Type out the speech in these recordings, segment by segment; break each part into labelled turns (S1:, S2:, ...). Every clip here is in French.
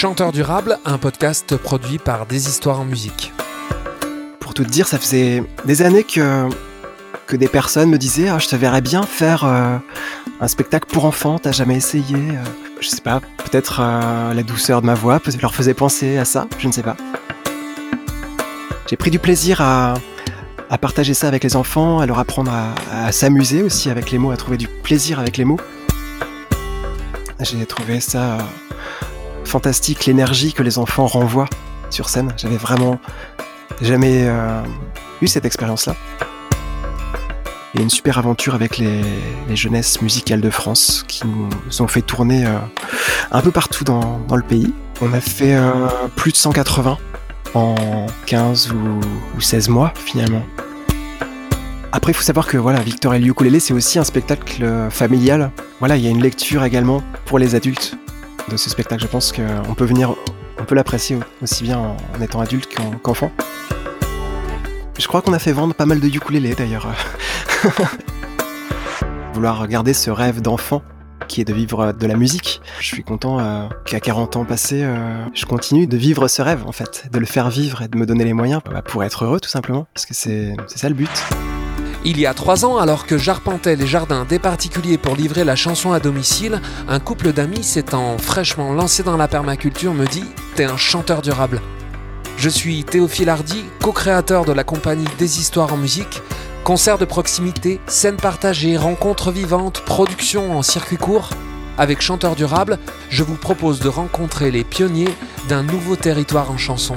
S1: Chanteur durable, un podcast produit par Des Histoires en musique.
S2: Pour tout dire, ça faisait des années que, que des personnes me disaient ah, Je te verrais bien faire euh, un spectacle pour enfants, t'as jamais essayé euh, Je sais pas, peut-être euh, la douceur de ma voix leur faisait penser à ça, je ne sais pas. J'ai pris du plaisir à, à partager ça avec les enfants, à leur apprendre à, s'amuser aussi avec les mots, à trouver du plaisir avec les mots. J'ai trouvé ça fantastique, l'énergie que les enfants renvoient sur scène. J'avais vraiment jamais euh, eu cette expérience-là. Et une super aventure avec les, jeunesses musicales de France qui nous ont fait tourner euh, un peu partout dans, le pays. On a fait euh, plus de 180 en 15 ou, 16 mois finalement. Après, il faut savoir que voilà, Victor et le ukulélé, c'est aussi un spectacle familial. Voilà, il y a une lecture également pour les adultes de ce spectacle. Je pense qu'on peut venir, on peut l'apprécier aussi bien en, étant adulte qu'enfant. Je crois qu'on a fait vendre pas mal de ukulélé d'ailleurs. Vouloir garder ce rêve d'enfant qui est de vivre de la musique. Je suis content euh, qu'à 40 ans passés, euh, je continue de vivre ce rêve en fait, de le faire vivre et de me donner les moyens bah, pour être heureux tout simplement, parce que c'est ça le but.
S1: Il y a trois ans, alors que j'arpentais les jardins des particuliers pour livrer la chanson à domicile, un couple d'amis s'étant fraîchement lancé dans la permaculture me dit T'es un chanteur durable. Je suis Théophile Hardy, co-créateur de la compagnie Des Histoires en musique. Concerts de proximité, scènes partagées, rencontres vivantes, production en circuit court. Avec Chanteur Durable, je vous propose de rencontrer les pionniers d'un nouveau territoire en chanson.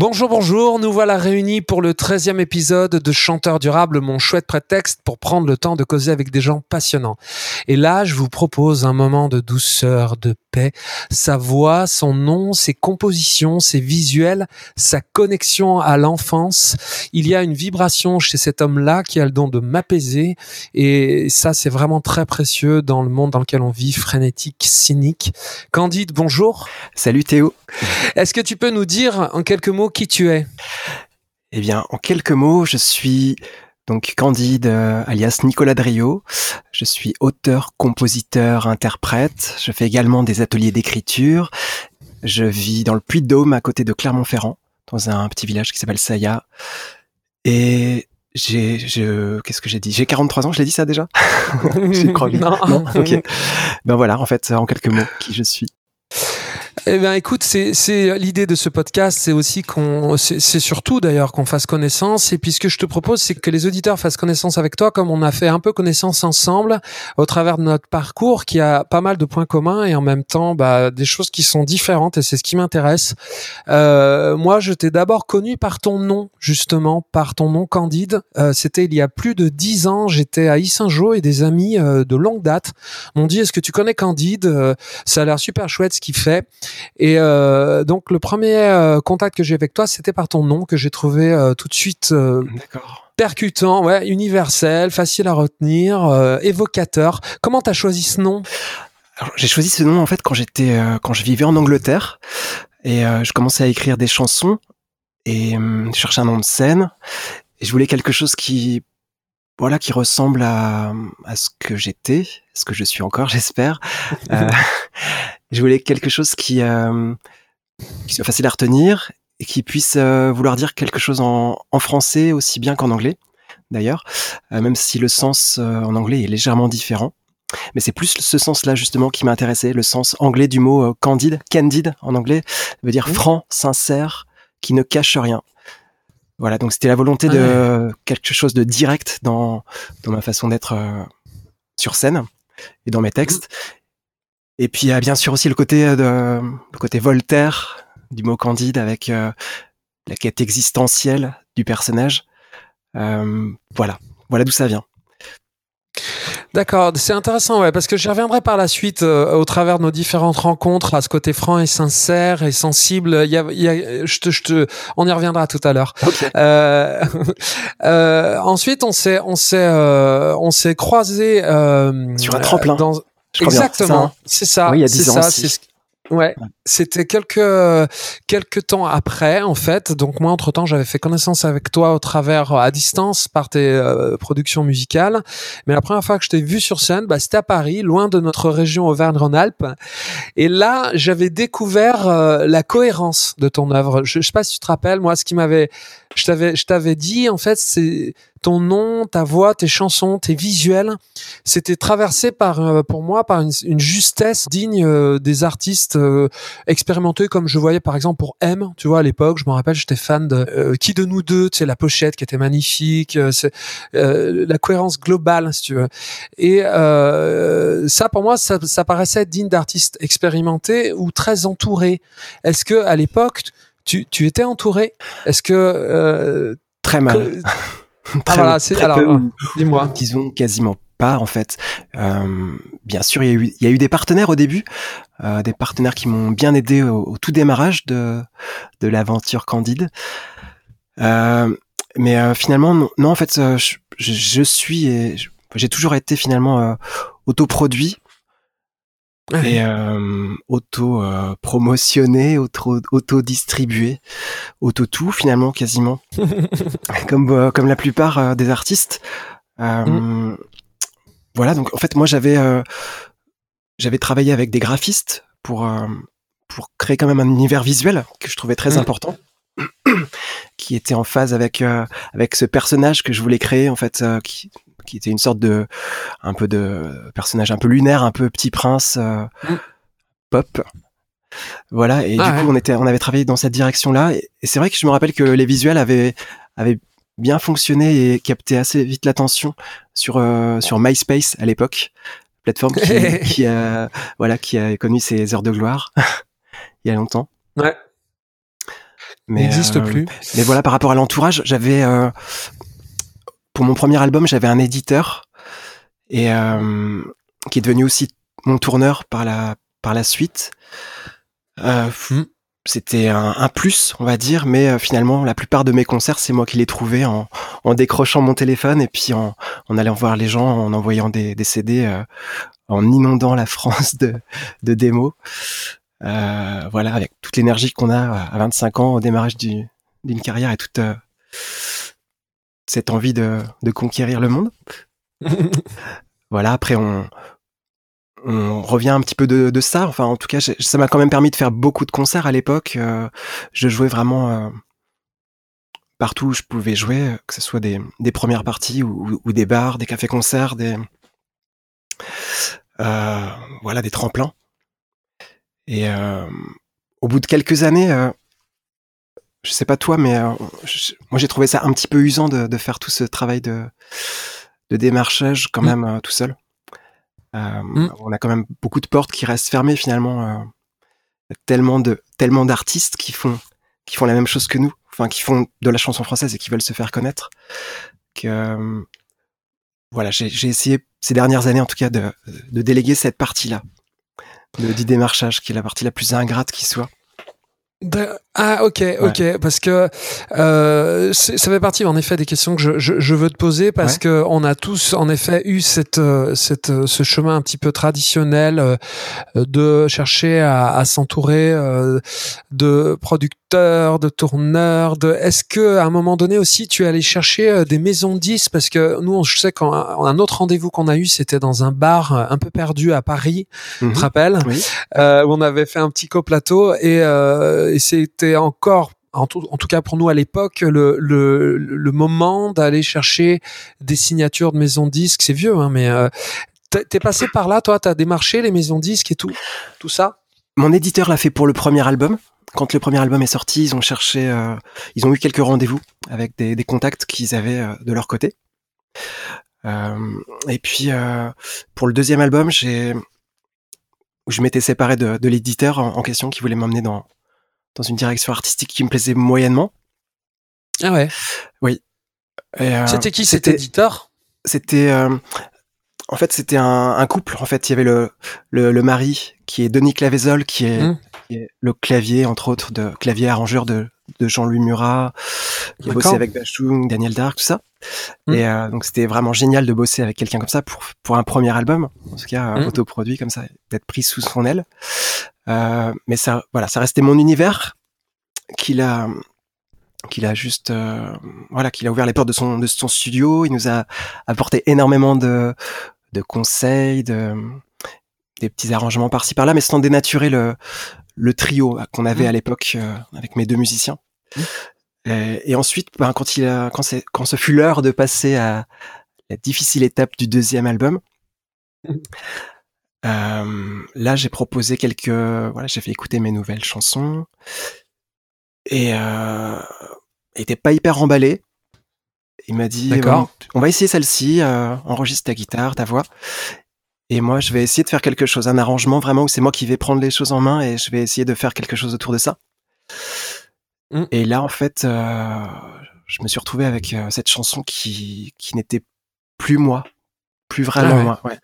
S1: Bonjour, bonjour, nous voilà réunis pour le 13e épisode de Chanteur durable, mon chouette prétexte pour prendre le temps de causer avec des gens passionnants. Et là, je vous propose un moment de douceur, de sa voix, son nom, ses compositions, ses visuels, sa connexion à l'enfance. Il y a une vibration chez cet homme-là qui a le don de m'apaiser et ça, c'est vraiment très précieux dans le monde dans lequel on vit, frénétique, cynique. Candide, bonjour.
S2: Salut Théo.
S1: Est-ce que tu peux nous dire en quelques mots qui tu es?
S2: Eh bien, en quelques mots, je suis donc Candide, euh, alias Nicolas Drio. Je suis auteur, compositeur, interprète. Je fais également des ateliers d'écriture. Je vis dans le Puy-de-Dôme, à côté de Clermont-Ferrand, dans un petit village qui s'appelle Saya. Et j'ai, je, qu'est-ce que j'ai dit? J'ai 43 ans, je l'ai dit ça déjà?
S1: Non.
S2: non? Ok. Ben voilà, en fait, en quelques mots, qui je suis.
S1: Eh bien, écoute, c'est l'idée de ce podcast, c'est aussi qu'on, c'est surtout d'ailleurs qu'on fasse connaissance. Et puis, ce que je te propose, c'est que les auditeurs fassent connaissance avec toi, comme on a fait un peu connaissance ensemble au travers de notre parcours, qui a pas mal de points communs et en même temps, bah, des choses qui sont différentes. Et c'est ce qui m'intéresse. Euh, moi, je t'ai d'abord connu par ton nom, justement, par ton nom Candide. Euh, C'était il y a plus de dix ans. J'étais à Issingeau et des amis euh, de longue date m'ont dit Est-ce que tu connais Candide? Euh, Ça a l'air super chouette ce qu'il fait. Et euh, donc le premier euh, contact que j'ai avec toi, c'était par ton nom que j'ai trouvé euh, tout de suite percutant, ouais, universel, facile à retenir, évocateur. Comment t'as choisi ce nom?
S2: J'ai choisi ce nom en fait quand j'étais quand je vivais en Angleterre. Et je commençais à écrire des chansons et je cherchais un nom de scène. Et je voulais quelque chose qui voilà qui ressemble à, à ce que j'étais, ce que je suis encore, j'espère. euh, je voulais quelque chose qui, euh, qui soit facile à retenir et qui puisse euh, vouloir dire quelque chose en, en français aussi bien qu'en anglais, d'ailleurs, même si le sens en anglais est légèrement différent. Mais c'est plus ce sens-là justement qui m'intéressait, le sens anglais du mot candide, candide en anglais, veut dire franc, sincère, qui ne cache rien. Voilà, donc c'était la volonté de quelque chose de direct dans, dans ma façon d'être sur scène et dans mes textes. Et puis il y a bien sûr aussi le côté euh, de le côté Voltaire du mot Candide avec euh, la quête existentielle du personnage. Euh, voilà, voilà d'où ça vient.
S1: D'accord, c'est intéressant, ouais, parce que j'y reviendrai par la suite euh, au travers de nos différentes rencontres à ce côté franc et sincère et sensible. Il y a, il y a, je te, je te, on y reviendra tout à l'heure.
S2: Ok.
S1: Euh, euh, ensuite, on s'est, on s'est, euh, on s'est croisé euh,
S2: Sur un tremplin.
S1: Dans...
S2: Je
S1: Exactement,
S2: hein.
S1: c'est ça.
S2: Oui, il y a
S1: c'est
S2: 10 ans
S1: c'est Ouais, c'était quelques quelques temps après en fait. Donc moi entre temps j'avais fait connaissance avec toi au travers euh, à distance par tes euh, productions musicales. Mais la première fois que je t'ai vu sur scène, bah, c'était à Paris, loin de notre région Auvergne-Rhône-Alpes. Et là j'avais découvert euh, la cohérence de ton œuvre. Je, je sais pas si tu te rappelles, moi ce qui m'avait, je t'avais je t'avais dit en fait c'est ton nom, ta voix, tes chansons, tes visuels c'était traversé par euh, pour moi par une, justesse digne euh, des artistes euh, expérimentés comme je voyais par exemple pour M tu vois à l'époque je me rappelle j'étais fan de qui de nous deux tu sais la pochette qui était magnifique euh, la cohérence globale si tu veux. Et ça pour moi ça, ça paraissait digne d'artistes expérimentés ou très entourés. Est-ce que à l'époque tu, tu étais entouré? Est-ce que euh,
S2: Très mal.
S1: que-
S2: Très
S1: ah, voilà,
S2: Très
S1: alors,
S2: peu, ou-
S1: dis-moi
S2: disons quasiment pas en fait. Euh, bien sûr, il y, a eu, il y a eu des partenaires au début, euh, des partenaires qui m'ont bien aidé au, au tout démarrage de, de l'aventure Candide. Euh, mais finalement, non, non, en fait, je, suis et j'ai toujours été finalement autoproduit et euh, auto euh, promotionné, auto auto distribué, auto tout finalement quasiment, comme euh, comme la plupart euh, des artistes. Euh, Voilà, donc en fait moi j'avais euh, j'avais travaillé avec des graphistes pour euh, pour créer quand même un univers visuel que je trouvais très
S1: Mm.
S2: important, qui était en phase avec euh, avec ce personnage que je voulais créer en fait, euh, qui qui était une sorte de un peu de personnage un peu lunaire, un peu petit prince euh,
S1: Mm.
S2: pop. Voilà, et
S1: Ah
S2: du
S1: ouais.
S2: coup on était on avait travaillé dans cette direction-là, et, et c'est vrai que je me rappelle que les visuels avaient avaient bien fonctionné et capté assez vite l'attention sur euh, sur MySpace à l'époque, plateforme qui, qui a voilà qui a connu ses heures de gloire il y a longtemps.
S1: ouais
S2: Mais
S1: n'existe
S2: euh,
S1: plus
S2: mais voilà, par rapport à l'entourage, j'avais euh, pour mon premier album, j'avais un éditeur et euh, qui est devenu aussi mon tourneur par la par la suite. Euh,
S1: Hmm.
S2: C'était un, un plus, on va dire, mais euh, finalement, la plupart de mes concerts, c'est moi qui les trouvais en, en décrochant mon téléphone et puis en, en allant voir les gens, en envoyant des, des CD, euh, en inondant la France de, de démos. Voilà, avec toute l'énergie qu'on a à 25 ans au démarrage du, d'une carrière et toute cette envie de, de conquérir le monde. Voilà, après on, on revient un petit peu de, de ça. Enfin, en tout cas, ça m'a quand même permis de faire beaucoup de concerts à l'époque. Euh, je jouais vraiment euh, partout où je pouvais jouer, euh, que ce soit des, des premières parties ou, des bars, des cafés-concerts, des euh, voilà, des tremplins. Et euh, au bout de quelques années, je sais pas toi, mais euh, je- moi j'ai trouvé ça un petit peu usant de, de faire tout ce travail de, de démarchage quand
S1: Mm.
S2: même euh, tout seul. Euh,
S1: Mm.
S2: On a quand même beaucoup de portes qui restent fermées finalement. tellement de tellement d'artistes qui font qui font la même chose que nous, enfin qui font de la chanson française et qui veulent se faire connaître. Que voilà, j'ai j'ai essayé ces dernières années en tout cas de, de déléguer cette partie-là de, du démarchage, qui est la partie la plus ingrate qui soit.
S1: Ah ok ok parce que euh, ça fait partie en effet des questions que je, je, je veux te poser parce
S2: Ouais.
S1: que on a tous en effet eu cette euh, cette euh, ce chemin un petit peu traditionnel euh, de chercher à, à s'entourer euh, de producteurs de tourneurs de est-ce que à un moment donné aussi tu es allé chercher euh, des maisons de disques? Parce que nous on, je sais qu'un un autre rendez-vous qu'on a eu c'était dans un bar euh, un peu perdu à Paris
S2: Mhm.
S1: tu te rappelles?
S2: Oui.
S1: euh, où on avait fait un petit coplateau et, euh, et c'était encore en tout, en tout cas pour nous à l'époque le, le, le moment d'aller chercher des signatures de maisons disques c'est vieux hein, mais euh, t'es passé par là toi? T'as démarché les maisons disques et tout tout ça?
S2: Mon éditeur l'a fait pour le premier album. Quand le premier album est sorti, ils ont cherché, euh, ils ont eu quelques rendez-vous avec des, des contacts qu'ils avaient euh, de leur côté. Euh, et puis euh, pour le deuxième album, j'ai, je m'étais séparé de, de l'éditeur en, en question qui voulait m'emmener dans dans une direction artistique qui me plaisait moyennement.
S1: ah ouais
S2: Et, euh,
S1: c'était qui cet éditeur?
S2: C'était euh, en fait, c'était un, un, couple. En fait, il y avait le, le, le mari qui est Denis Clavésol, qui est, mmh. Le clavier, entre autres, de clavier arrangeur de, de Jean-Louis Murat, qui a bossé avec Bachung, Daniel Dark, tout ça. Mmh. Et euh, donc, c'était vraiment génial de bosser avec quelqu'un comme ça pour, pour un premier album, en tout cas, mmh. autoproduit comme ça, d'être pris sous son aile. Euh, mais ça, voilà, ça restait mon univers qu'il a, qu'il a juste euh, voilà qu'il a ouvert les portes de son de son studio il nous a apporté énormément de de conseils de des petits arrangements par-ci par-là mais sans dénaturer le le trio qu'on avait mmh. à l'époque euh, avec mes deux musiciens mmh. et, et, ensuite ben, quand il a quand c'est quand ce fut l'heure de passer à la difficile étape du deuxième album mmh. euh, là j'ai proposé quelques voilà j'ai fait écouter mes nouvelles chansons et euh, il était pas hyper emballé. Il m'a dit on va essayer celle-ci, euh, enregistre ta guitare, ta voix. Et moi, je vais essayer de faire quelque chose, un arrangement vraiment où c'est moi qui vais prendre les choses en main et je vais essayer de faire quelque chose autour de ça. Mm. Et là, en fait, euh, je me suis retrouvé avec euh, cette chanson qui, qui n'était plus moi, plus vraiment ah moi. Ouais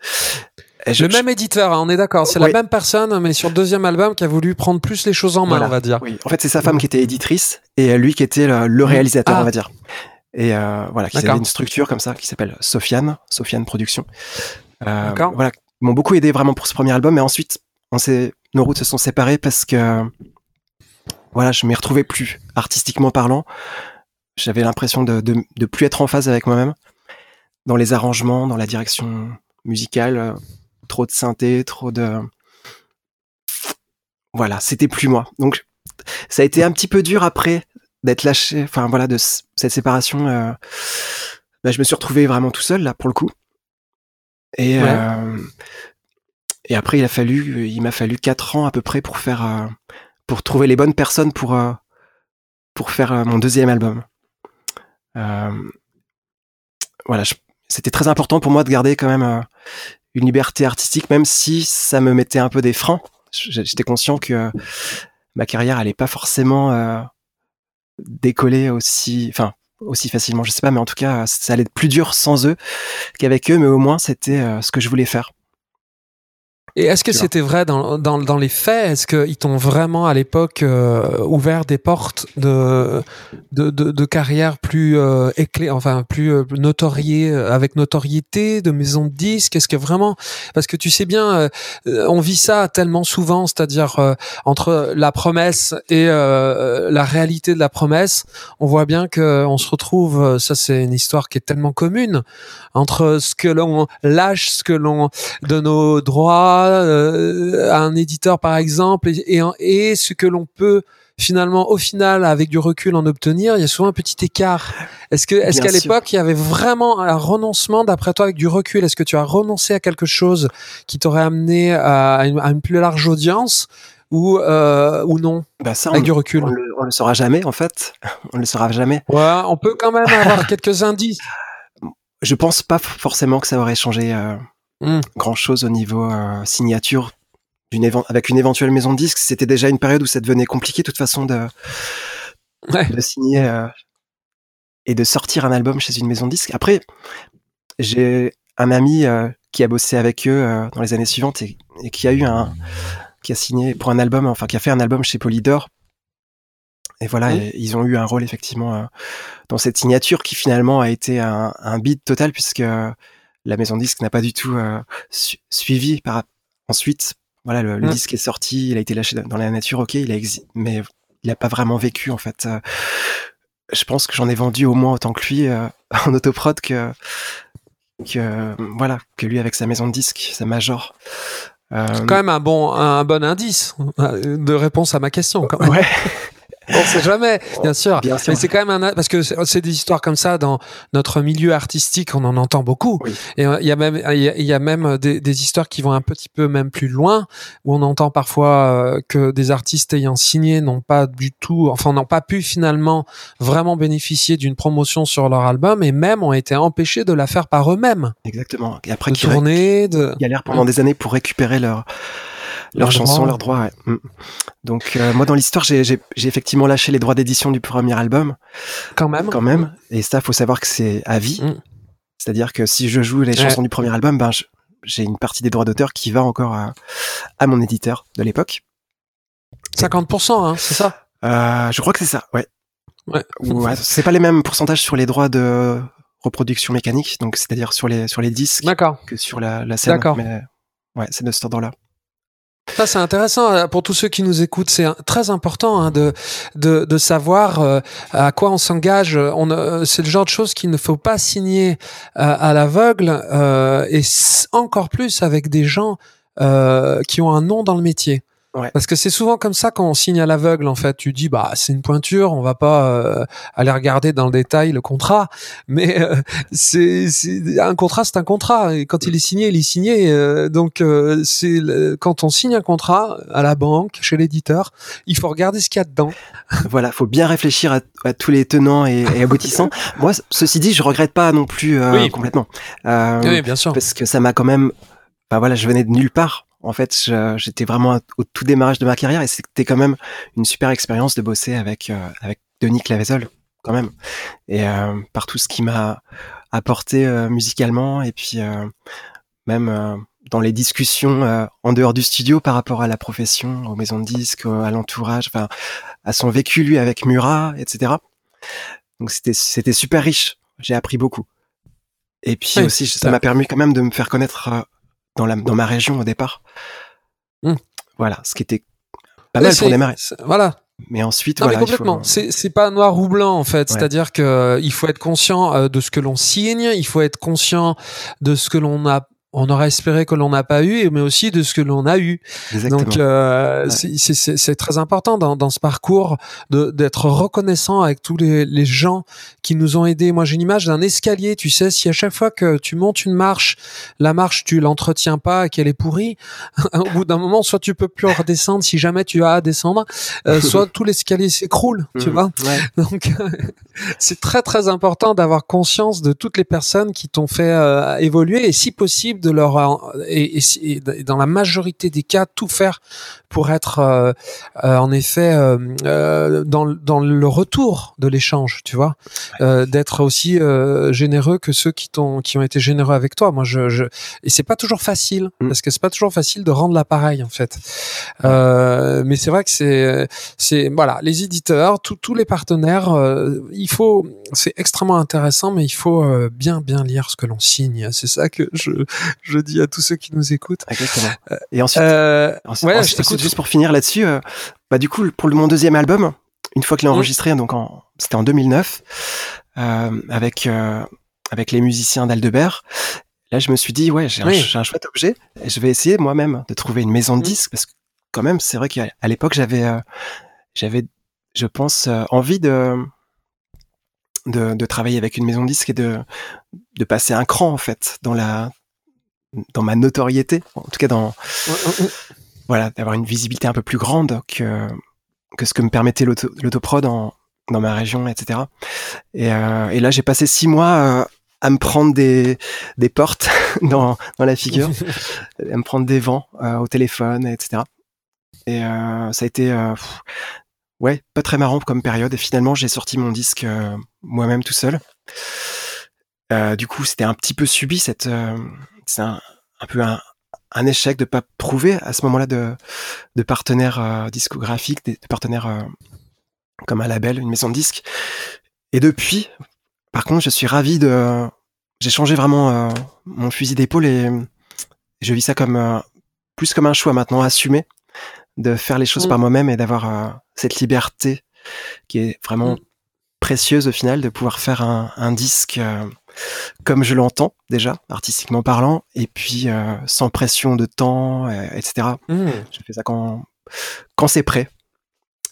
S1: le même éditeur, hein, on est d'accord. C'est la même personne, mais sur le deuxième album, qui a voulu prendre plus les choses en main, on va dire.
S2: Oui. En fait, c'est sa femme qui était éditrice et lui qui était le, mmh. réalisateur, ah. on va dire. Et euh, voilà, qui avait une structure comme ça qui s'appelle Sofiane, Sofiane Productions. Euh, voilà, ils m'ont beaucoup aidé vraiment pour ce premier album. Mais ensuite, on nos routes se sont séparées parce que voilà, je m'y retrouvais plus artistiquement parlant. J'avais l'impression de, de, de plus être en phase avec moi-même dans les arrangements, dans la direction musicale trop de synthé, trop de voilà, c'était plus moi. Donc ça a été un petit peu dur après d'être lâché, enfin voilà, de cette séparation. Euh, bah, je me suis retrouvé vraiment tout seul là pour le coup. Et euh, et après il a fallu, il m'a fallu quatre ans à peu près pour faire, euh, pour trouver les bonnes personnes pour pour faire mon deuxième album. voilà, c'était très important pour moi de garder quand même une liberté artistique, même si ça me mettait un peu des freins. J'étais conscient que ma carrière allait pas forcément euh, décoller aussi, enfin aussi facilement, je sais pas, mais en tout cas, ça allait être plus dur sans eux qu'avec eux, mais au moins c'était euh, ce que je voulais faire.
S1: Et est-ce que c'était vrai dans, dans, dans, les faits? Est-ce qu'ils t'ont vraiment à l'époque euh, ouvert des portes de, de, de, de carrière plus euh, éclair, enfin plus euh, notoriée, avec notoriété, de maison de disques? Est-ce que vraiment Parce que tu sais bien, euh, on vit ça tellement souvent, c'est-à-dire entre la promesse et la réalité de la promesse, on voit bien que on se retrouve. Ça, c'est une histoire qui est tellement commune entre ce que l'on lâche, ce que l'on de nos droits euh, à un éditeur par exemple et, et, ce que l'on peut finalement au final avec du recul en obtenir il y a souvent un petit écart. Est-ce que est-ce qu'à l'époque il y avait vraiment un renoncement d'après toi avec du recul? Est-ce que tu as renoncé à quelque chose qui t'aurait amené à une, plus large audience ou euh, ou non?
S2: Bah ça, avec du recul. on le, on le saura jamais en fait. On le saura jamais.
S1: Ouais on peut quand même avoir quelques indices.
S2: Je pense pas forcément que ça aurait changé euh, Hmm. grand chose au niveau euh, signature avec une éventuelle maison de disques. C'était déjà une période où ça devenait compliqué de toute façon de, de signer euh, et de sortir un album chez une maison de disques. Après, j'ai un ami euh, qui a bossé avec eux dans les années suivantes et, qui a eu un qui a signé pour un album, enfin qui a fait un album chez Polydor. Et voilà, ils ont eu un rôle effectivement dans cette signature qui finalement a été un, un beat total puisque la maison disque n'a pas du tout euh, suivi par ensuite voilà le, mm. disque est sorti il a été lâché dans la nature ok il a mais il a pas vraiment vécu en fait euh, je pense que j'en ai vendu au moins autant que lui euh, en autoprod que que voilà que lui avec sa maison de disque sa major
S1: c'est quand même un bon un bon indice de réponse à ma question quand même.
S2: ouais
S1: on sait jamais, bien sûr. Mais c'est quand même un parce que c'est des histoires comme ça dans notre milieu artistique, on en entend beaucoup. Et euh, il y a même il y, a même des, des, histoires qui vont un petit peu même plus loin où on entend parfois euh, que des artistes ayant signé n'ont pas du tout, enfin n'ont pas pu finalement vraiment bénéficier d'une promotion sur leur album et même ont été empêchés de la faire par eux-mêmes.
S2: Exactement. Et après
S1: de tourner,
S2: de galèrent pendant des années pour récupérer leur leurs chansons, leurs droits. Mm. Donc euh, moi dans l'histoire, j'ai effectivement lâché les droits d'édition du premier album.
S1: Quand même.
S2: Quand même. Et ça, faut savoir que c'est à vie. Mm. C'est-à-dire que si je joue les chansons du premier album, ben j'ai une partie des droits d'auteur qui va encore à, à mon éditeur de l'époque.
S1: 50%, hein, c'est ça?
S2: Euh, Je crois que c'est ça, ouais.
S1: Ouais.
S2: ouais c'est pas les mêmes pourcentages sur les droits de reproduction mécanique, donc c'est-à-dire sur les sur les disques que sur la, la scène.
S1: D'accord.
S2: Mais ouais, c'est de cet ordre-là.
S1: Ça c'est intéressant euh, pour tous ceux qui nous écoutent. C'est très important hein, de, de, de savoir euh, à quoi on s'engage. On euh, c'est le genre de choses qu'il ne faut pas signer à l'aveugle et encore plus avec des gens qui ont un nom dans le métier. Parce que c'est souvent comme ça quand on signe à l'aveugle, en fait. Tu dis, bah, c'est une pointure, on va pas euh, aller regarder dans le détail le contrat. Mais euh, c'est un contrat, c'est un contrat. Et quand il est signé, il est signé. Euh, donc, c'est quand on signe un contrat à la banque, chez l'éditeur, il faut regarder ce qu'il y a dedans.
S2: voilà, faut bien réfléchir à, tous les tenants et, aboutissants. Moi, ceci dit, je regrette pas non plus complètement.
S1: oui, bien sûr.
S2: Parce que ça m'a quand même. Bah voilà, je venais de nulle part en fait, j'étais vraiment au tout démarrage de ma carrière et c'était quand même une super expérience de bosser avec euh, avec Denis Clavezel quand même et euh, par tout ce qui m'a apporté euh, musicalement et puis même dans les discussions en dehors du studio par rapport à la profession, aux maisons de disques, à l'entourage, enfin à son vécu lui avec Murat, etc. Donc c'était c'était super riche. J'ai appris beaucoup. Et puis aussi, ça m'a permis quand même de me faire connaître dans, la, dans ma région au départ. Hmm. Voilà, ce qui était pas mal pour démarrer.
S1: Voilà.
S2: Mais ensuite,
S1: non,
S2: voilà,
S1: mais complètement. C'est c'est pas noir ou blanc en fait. C'est-à-dire que euh, il faut être conscient euh, de ce que l'on signe, il faut être conscient de ce que l'on a on aurait espéré que l'on n'a pas eu, mais aussi de ce que l'on a eu.
S2: Exactement.
S1: Donc euh, c'est très important dans, dans ce parcours d'être reconnaissant avec tous les, les, gens qui nous ont aidés. Moi j'ai une image d'un escalier, tu sais, si à chaque fois que tu montes une marche, la marche tu l'entretiens pas et qu'elle est pourrie, au bout d'un moment soit tu peux plus redescendre si jamais tu as à descendre, euh, soit tout l'escalier s'écroule, tu mmh. vois. Donc c'est très très important d'avoir conscience de toutes les personnes qui t'ont fait euh, évoluer et si possible de leur et, et, dans la majorité des cas tout faire pour être euh, euh, en effet euh, dans, dans le retour de l'échange, tu vois, d'être aussi généreux que ceux qui t'ont qui ont été généreux avec toi. Moi, je, je... et c'est pas toujours facile mm. parce que c'est pas toujours facile de rendre l'appareil en fait. mais c'est vrai que c'est c'est voilà les éditeurs, tous les partenaires, il faut c'est extrêmement intéressant, mais il faut bien bien lire ce que l'on signe. C'est ça que je je dis à tous ceux qui nous écoutent.
S2: Exactement. Et ensuite, euh, ouais, t'écoute juste pour finir là-dessus, euh, bah du coup pour mon deuxième album, une fois qu'il est mmh. enregistré, donc c'était en 2009, euh, avec euh, avec les musiciens d'Aldebert. Là, je me suis dit ouais, j'ai un, un, chouette objet et je vais essayer moi-même de trouver une maison de mmh. disques parce que quand même, c'est vrai qu'à l'époque j'avais euh, j'avais, je pense, envie de de, de, travailler avec une maison de disques et de, de passer un cran en fait dans la dans ma notoriété, en tout cas dans voilà, d'avoir une visibilité un peu plus grande que, que ce que me permettait l'autoprod dans, dans ma région, etc. Et, euh, et là, j'ai passé six mois euh, à me prendre des, des portes dans, dans la figure, à me prendre des vents euh, au téléphone, etc. Et ça a été, ouais, pas très marrant comme période. Et finalement, j'ai sorti mon disque moi-même tout seul. du coup, c'était un petit peu subi cette, c'est un, un peu un, un échec de pas prouver à ce moment-là de, de partenaires euh, discographiques, de, partenaires euh, comme un label, une maison de disques. Et depuis, par contre, je suis ravi de, j'ai changé vraiment euh, mon fusil d'épaule et je vis ça comme plus comme un choix maintenant assumé de faire les choses mm. par moi-même et d'avoir cette liberté qui est vraiment mm. précieuse au final de pouvoir faire un, un disque comme je l'entends déjà, artistiquement parlant, et puis euh, sans pression de temps, euh, etc. Mmh. Je fais ça quand, quand c'est prêt.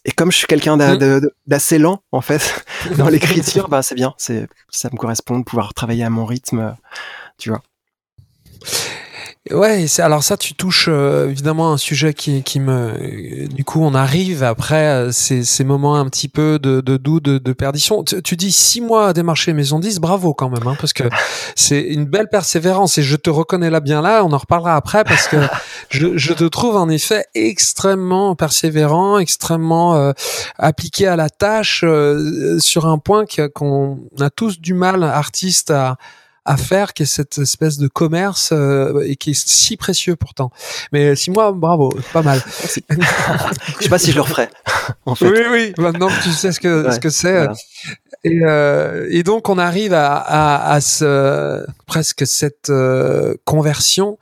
S2: Et comme je suis quelqu'un mmh. d'assez lent, en fait, dans l'écriture, bah, c'est bien. C'est, ça me correspond de pouvoir travailler à mon rythme, tu vois.
S1: Ouais, alors ça, tu touches euh, évidemment un sujet qui, qui me. Du coup, on arrive après euh, ces, ces moments un petit peu de, de doute, de, de, perdition. Tu, dis six mois à démarcher Maison 10, bravo quand même, hein, parce que c'est une belle persévérance et je te reconnais là bien là. On en reparlera après parce que je, je te trouve en effet extrêmement persévérant, extrêmement euh, appliqué à la tâche sur un point qu'on a tous du mal, artistes, à à faire, qui est cette espèce de commerce euh, et qui est si précieux pourtant. Mais six mois, bravo, pas mal.
S2: je sais pas si je le referai. En fait.
S1: Oui, oui. Maintenant que tu sais ce que ce que c'est. Et, euh, et, donc on arrive à, à, à ce, presque cette euh, conversion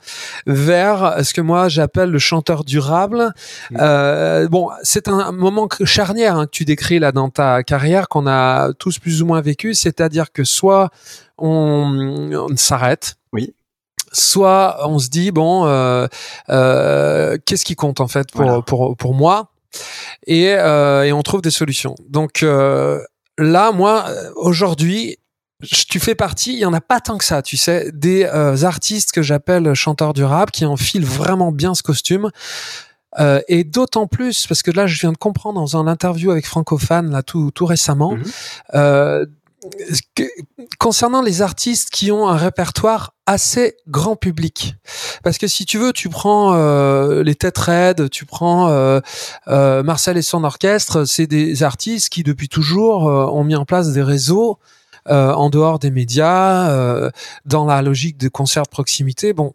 S1: vers ce que moi j'appelle le chanteur durable. Mmh. Euh, bon, c'est un moment charnière hein, que tu décris là dans ta carrière qu'on a tous plus ou moins vécu, c'est-à-dire que soit on, on s'arrête.
S2: Oui
S1: soit on se dit bon euh, euh, qu'est-ce qui compte en fait pour voilà. pour pour moi? Et, euh, et on trouve des solutions donc euh, là, moi, aujourd'hui, tu fais partie, il y en a pas tant que ça, tu sais, des euh, artistes que j'appelle chanteurs du rap qui enfilent vraiment bien ce costume. Euh, et d'autant plus parce que là, je viens de comprendre dans un interview avec Francophane là tout tout récemment.
S2: Mhm.
S1: euh, concernant les artistes qui ont un répertoire assez grand public, parce que si tu veux, tu prends euh, les Têtes Raides, tu prends euh, euh, Marcel et son orchestre, c'est des artistes qui depuis toujours euh, ont mis en place des réseaux euh, en dehors des médias, euh, dans la logique de concert de proximité. Bon,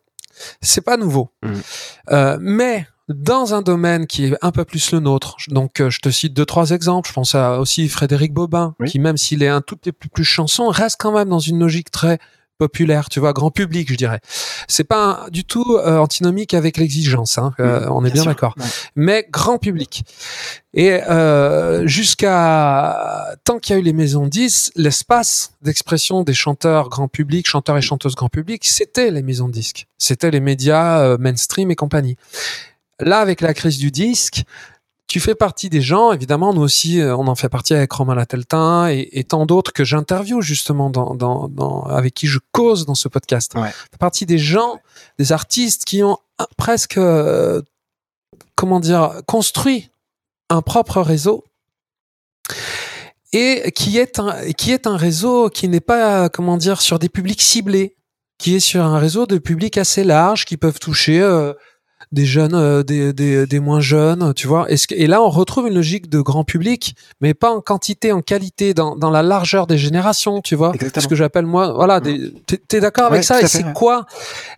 S1: c'est pas nouveau,
S2: Mhm.
S1: mais dans un domaine qui est un peu plus le nôtre. Donc, euh, je te cite deux, trois exemples. Je pense à aussi Frédéric Bobin,
S2: Oui.
S1: qui même s'il est un tout petit peu plus chanson, reste quand même dans une logique très populaire, tu vois, grand public, je dirais. C'est pas un- du tout euh, antinomique avec l'exigence, hein, euh, on est bien, d'accord.
S2: Ouais.
S1: Mais grand public. Et euh, jusqu'à tant qu'il y a eu les maisons 10, l'espace d'expression des chanteurs grand public, chanteurs et chanteuses grand public, c'était les maisons de disques. C'était les médias mainstream et compagnie. Là, avec la crise du disque, tu fais partie des gens, évidemment, nous aussi, euh, on en fait partie avec Romain Lateltin et, et tant d'autres que j'interviewe justement dans, dans, dans, avec qui je cause dans ce podcast.
S2: Ouais.
S1: Tu fais partie des gens, des artistes qui ont un- presque, euh, comment dire, construit un propre réseau et qui est un, qui est un réseau qui n'est pas, comment dire, sur des publics ciblés, qui est sur un réseau de publics assez large qui peuvent toucher euh, des jeunes, euh, des, des, des moins jeunes, tu vois. Et, ce que- et là, on retrouve une logique de grand public, mais pas en quantité, en qualité, dans, dans la largeur des générations, tu vois.
S2: Exactement.
S1: Ce que j'appelle moi, voilà, des, t'es, t'es d'accord avec ça Et c'est
S2: ouais.
S1: quoi?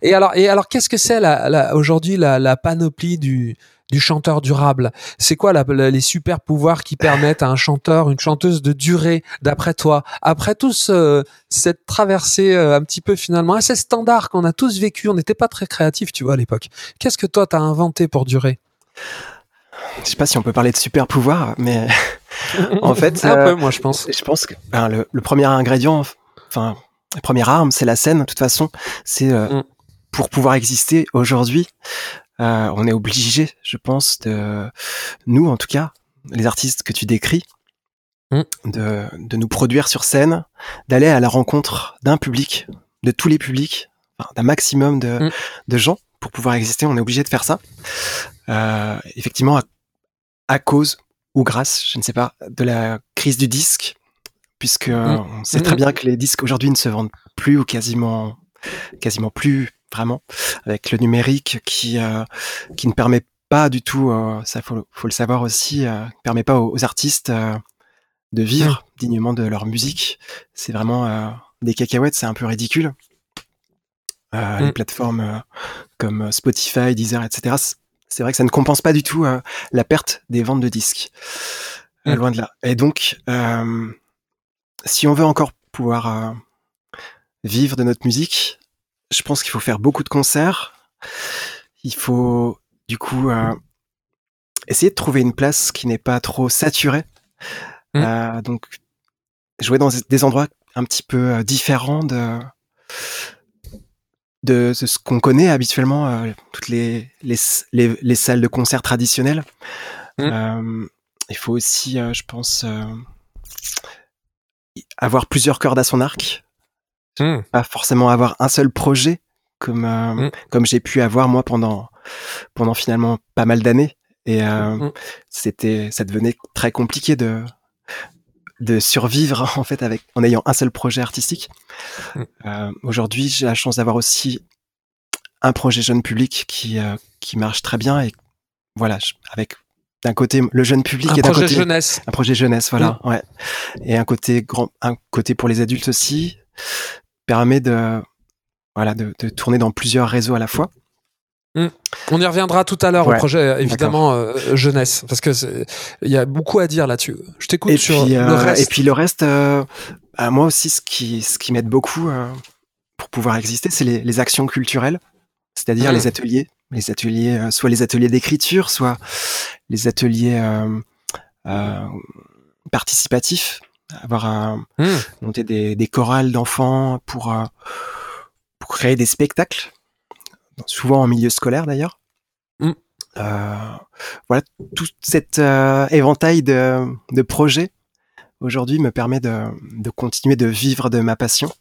S1: Et alors, et alors, qu'est-ce que c'est la, la, aujourd'hui la, la panoplie du du chanteur durable C'est quoi la, la- les super pouvoirs qui permettent à un chanteur, une chanteuse de durer, d'après toi? Après tout ce, cette traversée euh, un petit peu finalement assez standard qu'on a tous vécu, on n'était pas très créatifs, tu vois, à l'époque. Qu'est-ce que toi, t'as inventé pour durer?
S2: Je sais pas si on peut parler de super pouvoir, mais en fait,
S1: Un
S2: euh,
S1: peu, moi, je pense.
S2: je pense que ben, le, le premier ingrédient, enfin, la première arme, c'est la scène. De toute façon, c'est euh,
S1: Mm.
S2: pour pouvoir exister aujourd'hui, euh, on est obligé, je pense, de nous, en tout cas, les artistes que tu décris,
S1: Mm.
S2: de, de nous produire sur scène, d'aller à la rencontre d'un public, de tous les publics, d'un maximum de,
S1: Mm.
S2: de gens pour pouvoir exister. On est obligé de faire ça. Euh, effectivement, à, à cause ou grâce, je ne sais pas, de la crise du disque, puisque euh,
S1: Mm.
S2: on sait très bien que les disques aujourd'hui ne se vendent plus ou quasiment, quasiment plus vraiment, avec le numérique qui euh, qui ne permet pas du tout, euh, ça faut, faut le savoir aussi, euh, permet pas aux, aux artistes de vivre dignement de leur musique. C'est vraiment des cacahuètes, c'est un peu ridicule. Euh,
S1: Mm.
S2: Les plateformes euh, comme Spotify, Deezer, etc. C'est vrai que ça ne compense pas du tout euh, la perte des ventes de disques.
S1: Mm.
S2: Loin de là. Et donc, si on veut encore pouvoir vivre de notre musique, je pense qu'il faut faire beaucoup de concerts. Il faut, du coup, euh, essayer de trouver une place qui n'est pas trop saturée.
S1: Mm.
S2: Euh, donc, jouer dans des endroits un petit peu euh, différents de, de, de ce qu'on connaît habituellement, toutes les, les, les, les salles de concert traditionnelles.
S1: Mm.
S2: Euh, il faut aussi, je pense, avoir plusieurs cordes à son arc,
S1: Hmm.
S2: pas forcément avoir un seul projet comme euh,
S1: Mm.
S2: comme j'ai pu avoir moi pendant pendant finalement pas mal d'années et euh,
S1: Mm.
S2: c'était ça devenait très compliqué de de survivre en fait avec en ayant un seul projet artistique. Euh, Aujourd'hui, j'ai la chance d'avoir aussi un projet jeune public qui qui marche très bien et voilà je- avec d'un côté le jeune public
S1: Un
S2: et d'un
S1: projet
S2: côté
S1: jeunesse.
S2: un projet jeunesse, voilà, ouais. Et un côté grand, un côté pour les adultes aussi, permet de, voilà, de, de, tourner dans plusieurs réseaux à la fois.
S1: Mmh. On y reviendra tout à l'heure au projet évidemment euh, jeunesse parce que il y a beaucoup à dire là-dessus. Je t'écoute sur
S2: puis,
S1: le reste.
S2: Et puis le reste, à moi aussi, ce qui, ce qui m'aide beaucoup pour pouvoir exister, c'est les, les, actions culturelles, c'est-à-dire mmh. les ateliers, les ateliers, soit les ateliers d'écriture, soit les ateliers euh, participatif, avoir à hmm. monter des, des chorales d'enfants pour, euh, pour créer des spectacles, souvent en milieu scolaire d'ailleurs. Hmm. Euh, voilà, tout cet éventail de, de projets aujourd'hui me permet de, de, continuer de vivre de ma passion.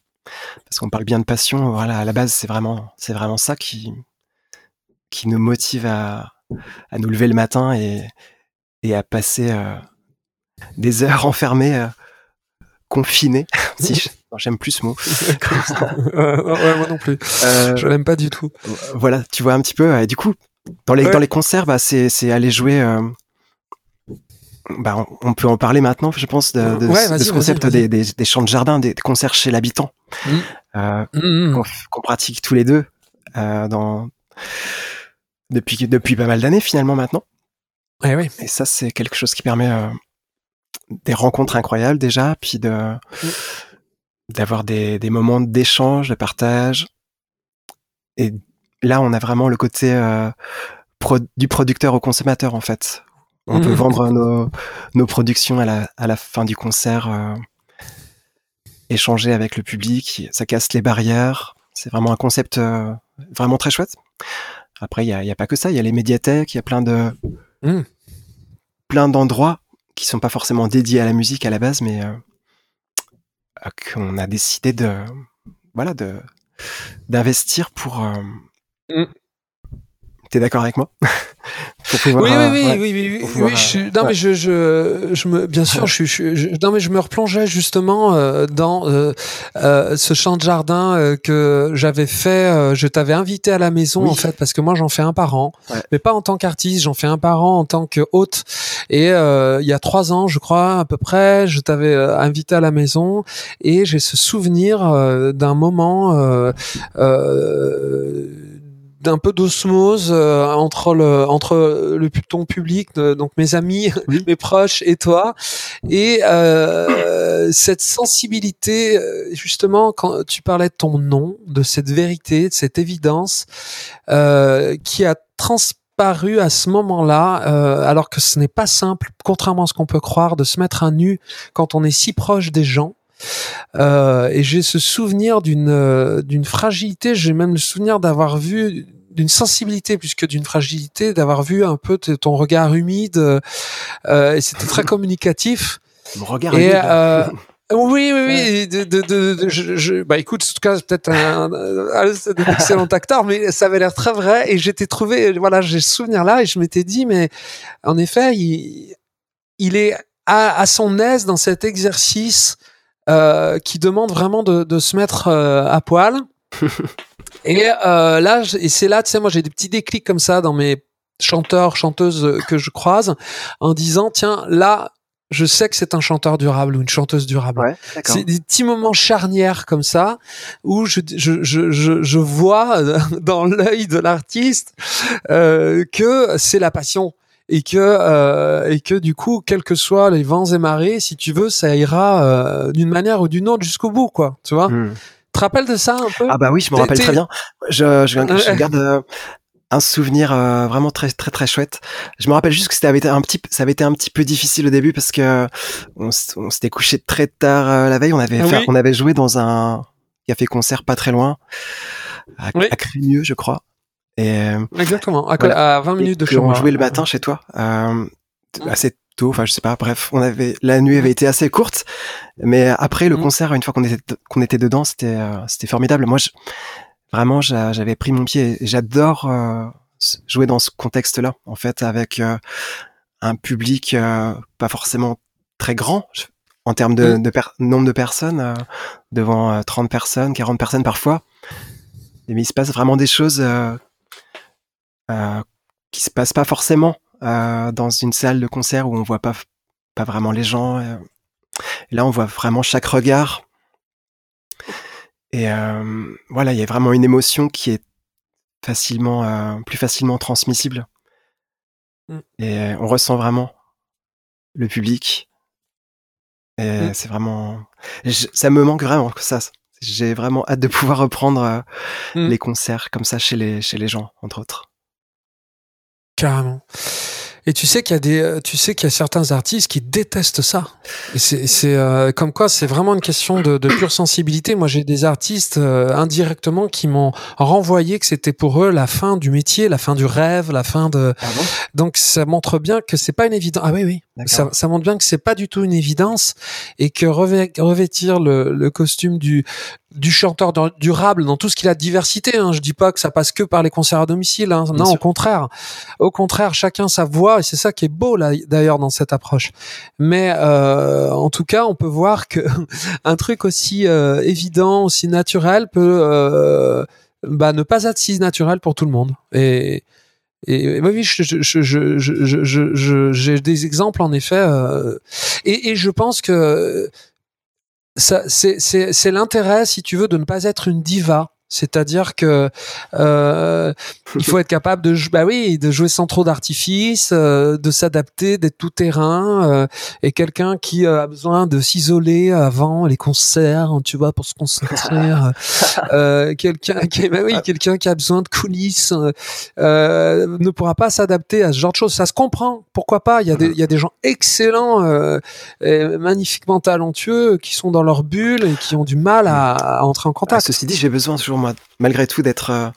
S2: Parce qu'on parle bien de passion, voilà, à la base, c'est vraiment, c'est vraiment ça qui, qui nous motive à, à nous lever le matin et, et à passer des heures enfermées, confinées. si j'aime plus ce mot.
S1: ouais, moi non plus. Euh, je l'aime pas du tout.
S2: Voilà, tu vois un petit peu. Et du coup, dans les dans les concerts, bah, c'est c'est aller jouer. Euh, bah, on peut en parler maintenant, je pense, de, de, ce concept des, des, des, chants de jardin, des, concerts chez l'habitant, mmh. euh, mmh, mmh. qu'on pratique tous les deux euh, dans depuis depuis pas mal d'années finalement maintenant. Et ça, c'est quelque chose qui permet des rencontres incroyables déjà, puis de d'avoir des, des moments d'échange, de partage. Et là, on a vraiment le côté euh, du producteur au consommateur en fait. On peut mm. vendre nos, nos productions à la, à la fin du concert, euh, échanger avec le public, ça casse les barrières. C'est vraiment un concept euh, vraiment très chouette. Après, il n'y a, y a, pas que ça, il y a les médiathèques, il y a plein de mm. plein d'endroits qui sont pas forcément dédiés à la musique à la base, mais euh, qu'on a décidé de voilà de d'investir pour. Euh, mm. T'es d'accord avec moi?
S1: Oui, oui, oui, oui, oui, oui, je non, mais je, je, je me, bien sûr, je, je, non, mais je me replongeais justement euh, dans euh, euh, ce champ de jardin euh, que j'avais fait. je t'avais invité à la maison en fait parce que moi j'en fais un par an, mais pas en tant qu'artiste. J'en fais un par an en tant que hôte. Et il y a trois ans, je crois à peu près, je t'avais invité à la maison et j'ai ce souvenir d'un moment. D'un peu d'osmose euh, entre le entre le ton public donc mes amis mes proches et toi et euh, cette sensibilité euh, justement quand tu parlais de ton nom de cette vérité de cette évidence euh, qui a transparu à ce moment-là, euh, alors que ce n'est pas simple, contrairement à ce qu'on peut croire, de se mettre à nu quand on est si proche des gens. Euh, et j'ai ce souvenir d'une euh, d'une fragilité. J'ai même le souvenir d'avoir vu d'une sensibilité plus que d'une fragilité, d'avoir vu un peu ton regard humide. Euh, et c'était très communicatif.
S2: Mon regard et, humide.
S1: Euh, oui, oui, oui. De, de, de, je, je, bah écoute, en tout cas, peut-être un, un, un, excellent acteur, mais ça avait l'air très vrai. Et j'étais trouvé, voilà, j'ai ce souvenir là, et je m'étais dit, mais en effet, il, il est à, à son aise dans cet exercice euh, qui demande vraiment de, de se mettre euh, à poil. et euh, là, et c'est là, tu sais, moi j'ai des petits déclics comme ça dans mes chanteurs, chanteuses que je croise, en disant tiens, là, je sais que c'est un chanteur durable ou une chanteuse durable.
S2: Ouais,
S1: c'est des petits moments charnières comme ça où je, je, je, je, je vois dans l'œil de l'artiste euh, que c'est la passion et que euh, et que du coup, quels que soient les vents et marées, si tu veux, ça ira euh, d'une manière ou d'une autre jusqu'au bout, quoi. Tu vois. Hmm. Tu te rappelles de ça un peu?
S2: Ah bah oui, je me rappelle très bien. Je, je, je garde euh, un souvenir euh, vraiment très très très chouette. Je me rappelle juste que c'était avait été un petit ça avait été un petit peu difficile au début parce que on, s'était couché très tard euh, la veille. On avait ah on avait joué dans un café concert pas très loin à, oui. à Crémieux, je crois. Et,
S1: euh, Exactement, à, 20 minutes de chez
S2: moi. On jouait le matin chez toi, euh, assez tôt, enfin je sais pas, bref, on avait la nuit avait été assez courte, mais après le mm. concert, une fois qu'on était qu'on était dedans, c'était euh, c'était formidable. Moi, je, vraiment, j'avais pris mon pied. J'adore euh, jouer dans ce contexte-là, en fait, avec euh, un public pas forcément très grand en termes de, mm. de nombre de personnes, devant 30 personnes, 40 personnes parfois. Mais il se passe vraiment des choses euh, qui se passe pas forcément euh, dans une salle de concert où on voit pas pas vraiment les gens. Et là, on voit vraiment chaque regard. Et euh, voilà, il y a vraiment une émotion qui est facilement, euh, plus facilement transmissible.
S1: Mm.
S2: Et on ressent vraiment le public. Et
S1: Mm.
S2: c'est vraiment, je- ça me manque vraiment que ça. J'ai vraiment hâte de pouvoir reprendre euh,
S1: Mm.
S2: les concerts comme ça chez les, chez les gens, entre autres.
S1: Carrément. Et tu sais qu'il y a des, euh, tu sais qu'il y a certains artistes qui détestent ça. Et c'est euh, comme quoi, c'est vraiment une question de, de pure sensibilité. Moi, j'ai des artistes euh, indirectement qui m'ont renvoyé que c'était pour eux la fin du métier, la fin du rêve, la fin de.
S2: Ah bon?
S1: Donc, ça montre bien que c'est pas une évidence. Ah oui, oui. Ça, ça montre bien que c'est pas du tout une évidence et que revê- revêtir le, le costume du du chanteur durable dans tout ce qu'il a de diversité. Hein. Je dis pas que ça passe que par les concerts à domicile. Hein. Non,
S2: sûr.
S1: au contraire. Au contraire, chacun sa voix et c'est ça qui est beau là d'ailleurs dans cette approche. Mais euh, en tout cas, on peut voir que un truc aussi euh, évident, aussi naturel peut euh, bah, ne pas être si naturel pour tout le monde. Et et oui, je, je, j'ai des exemples en effet, euh, et, et je pense que ça, c'est, c'est l'intérêt, si tu veux, de ne pas être une diva. C'est-à-dire que euh, il faut être capable de, bah oui, de jouer sans trop d'artifice, euh, de s'adapter, d'être tout terrain, euh, et quelqu'un qui euh, a besoin de s'isoler avant les concerts, tu vois, pour se concentrer. euh, euh, quelqu'un qui, bah oui, quelqu'un qui a besoin de coulisses ne pourra pas s'adapter à ce genre de choses. Ça se comprend. Pourquoi pas? Il y a des, il y a des gens excellents, euh, et magnifiquement talentueux, qui sont dans leur bulle et qui ont du mal à, à entrer en
S2: Ah,
S1: contact.
S2: ceci dit, j'ai besoin toujours, moi, malgré tout, d'être euh,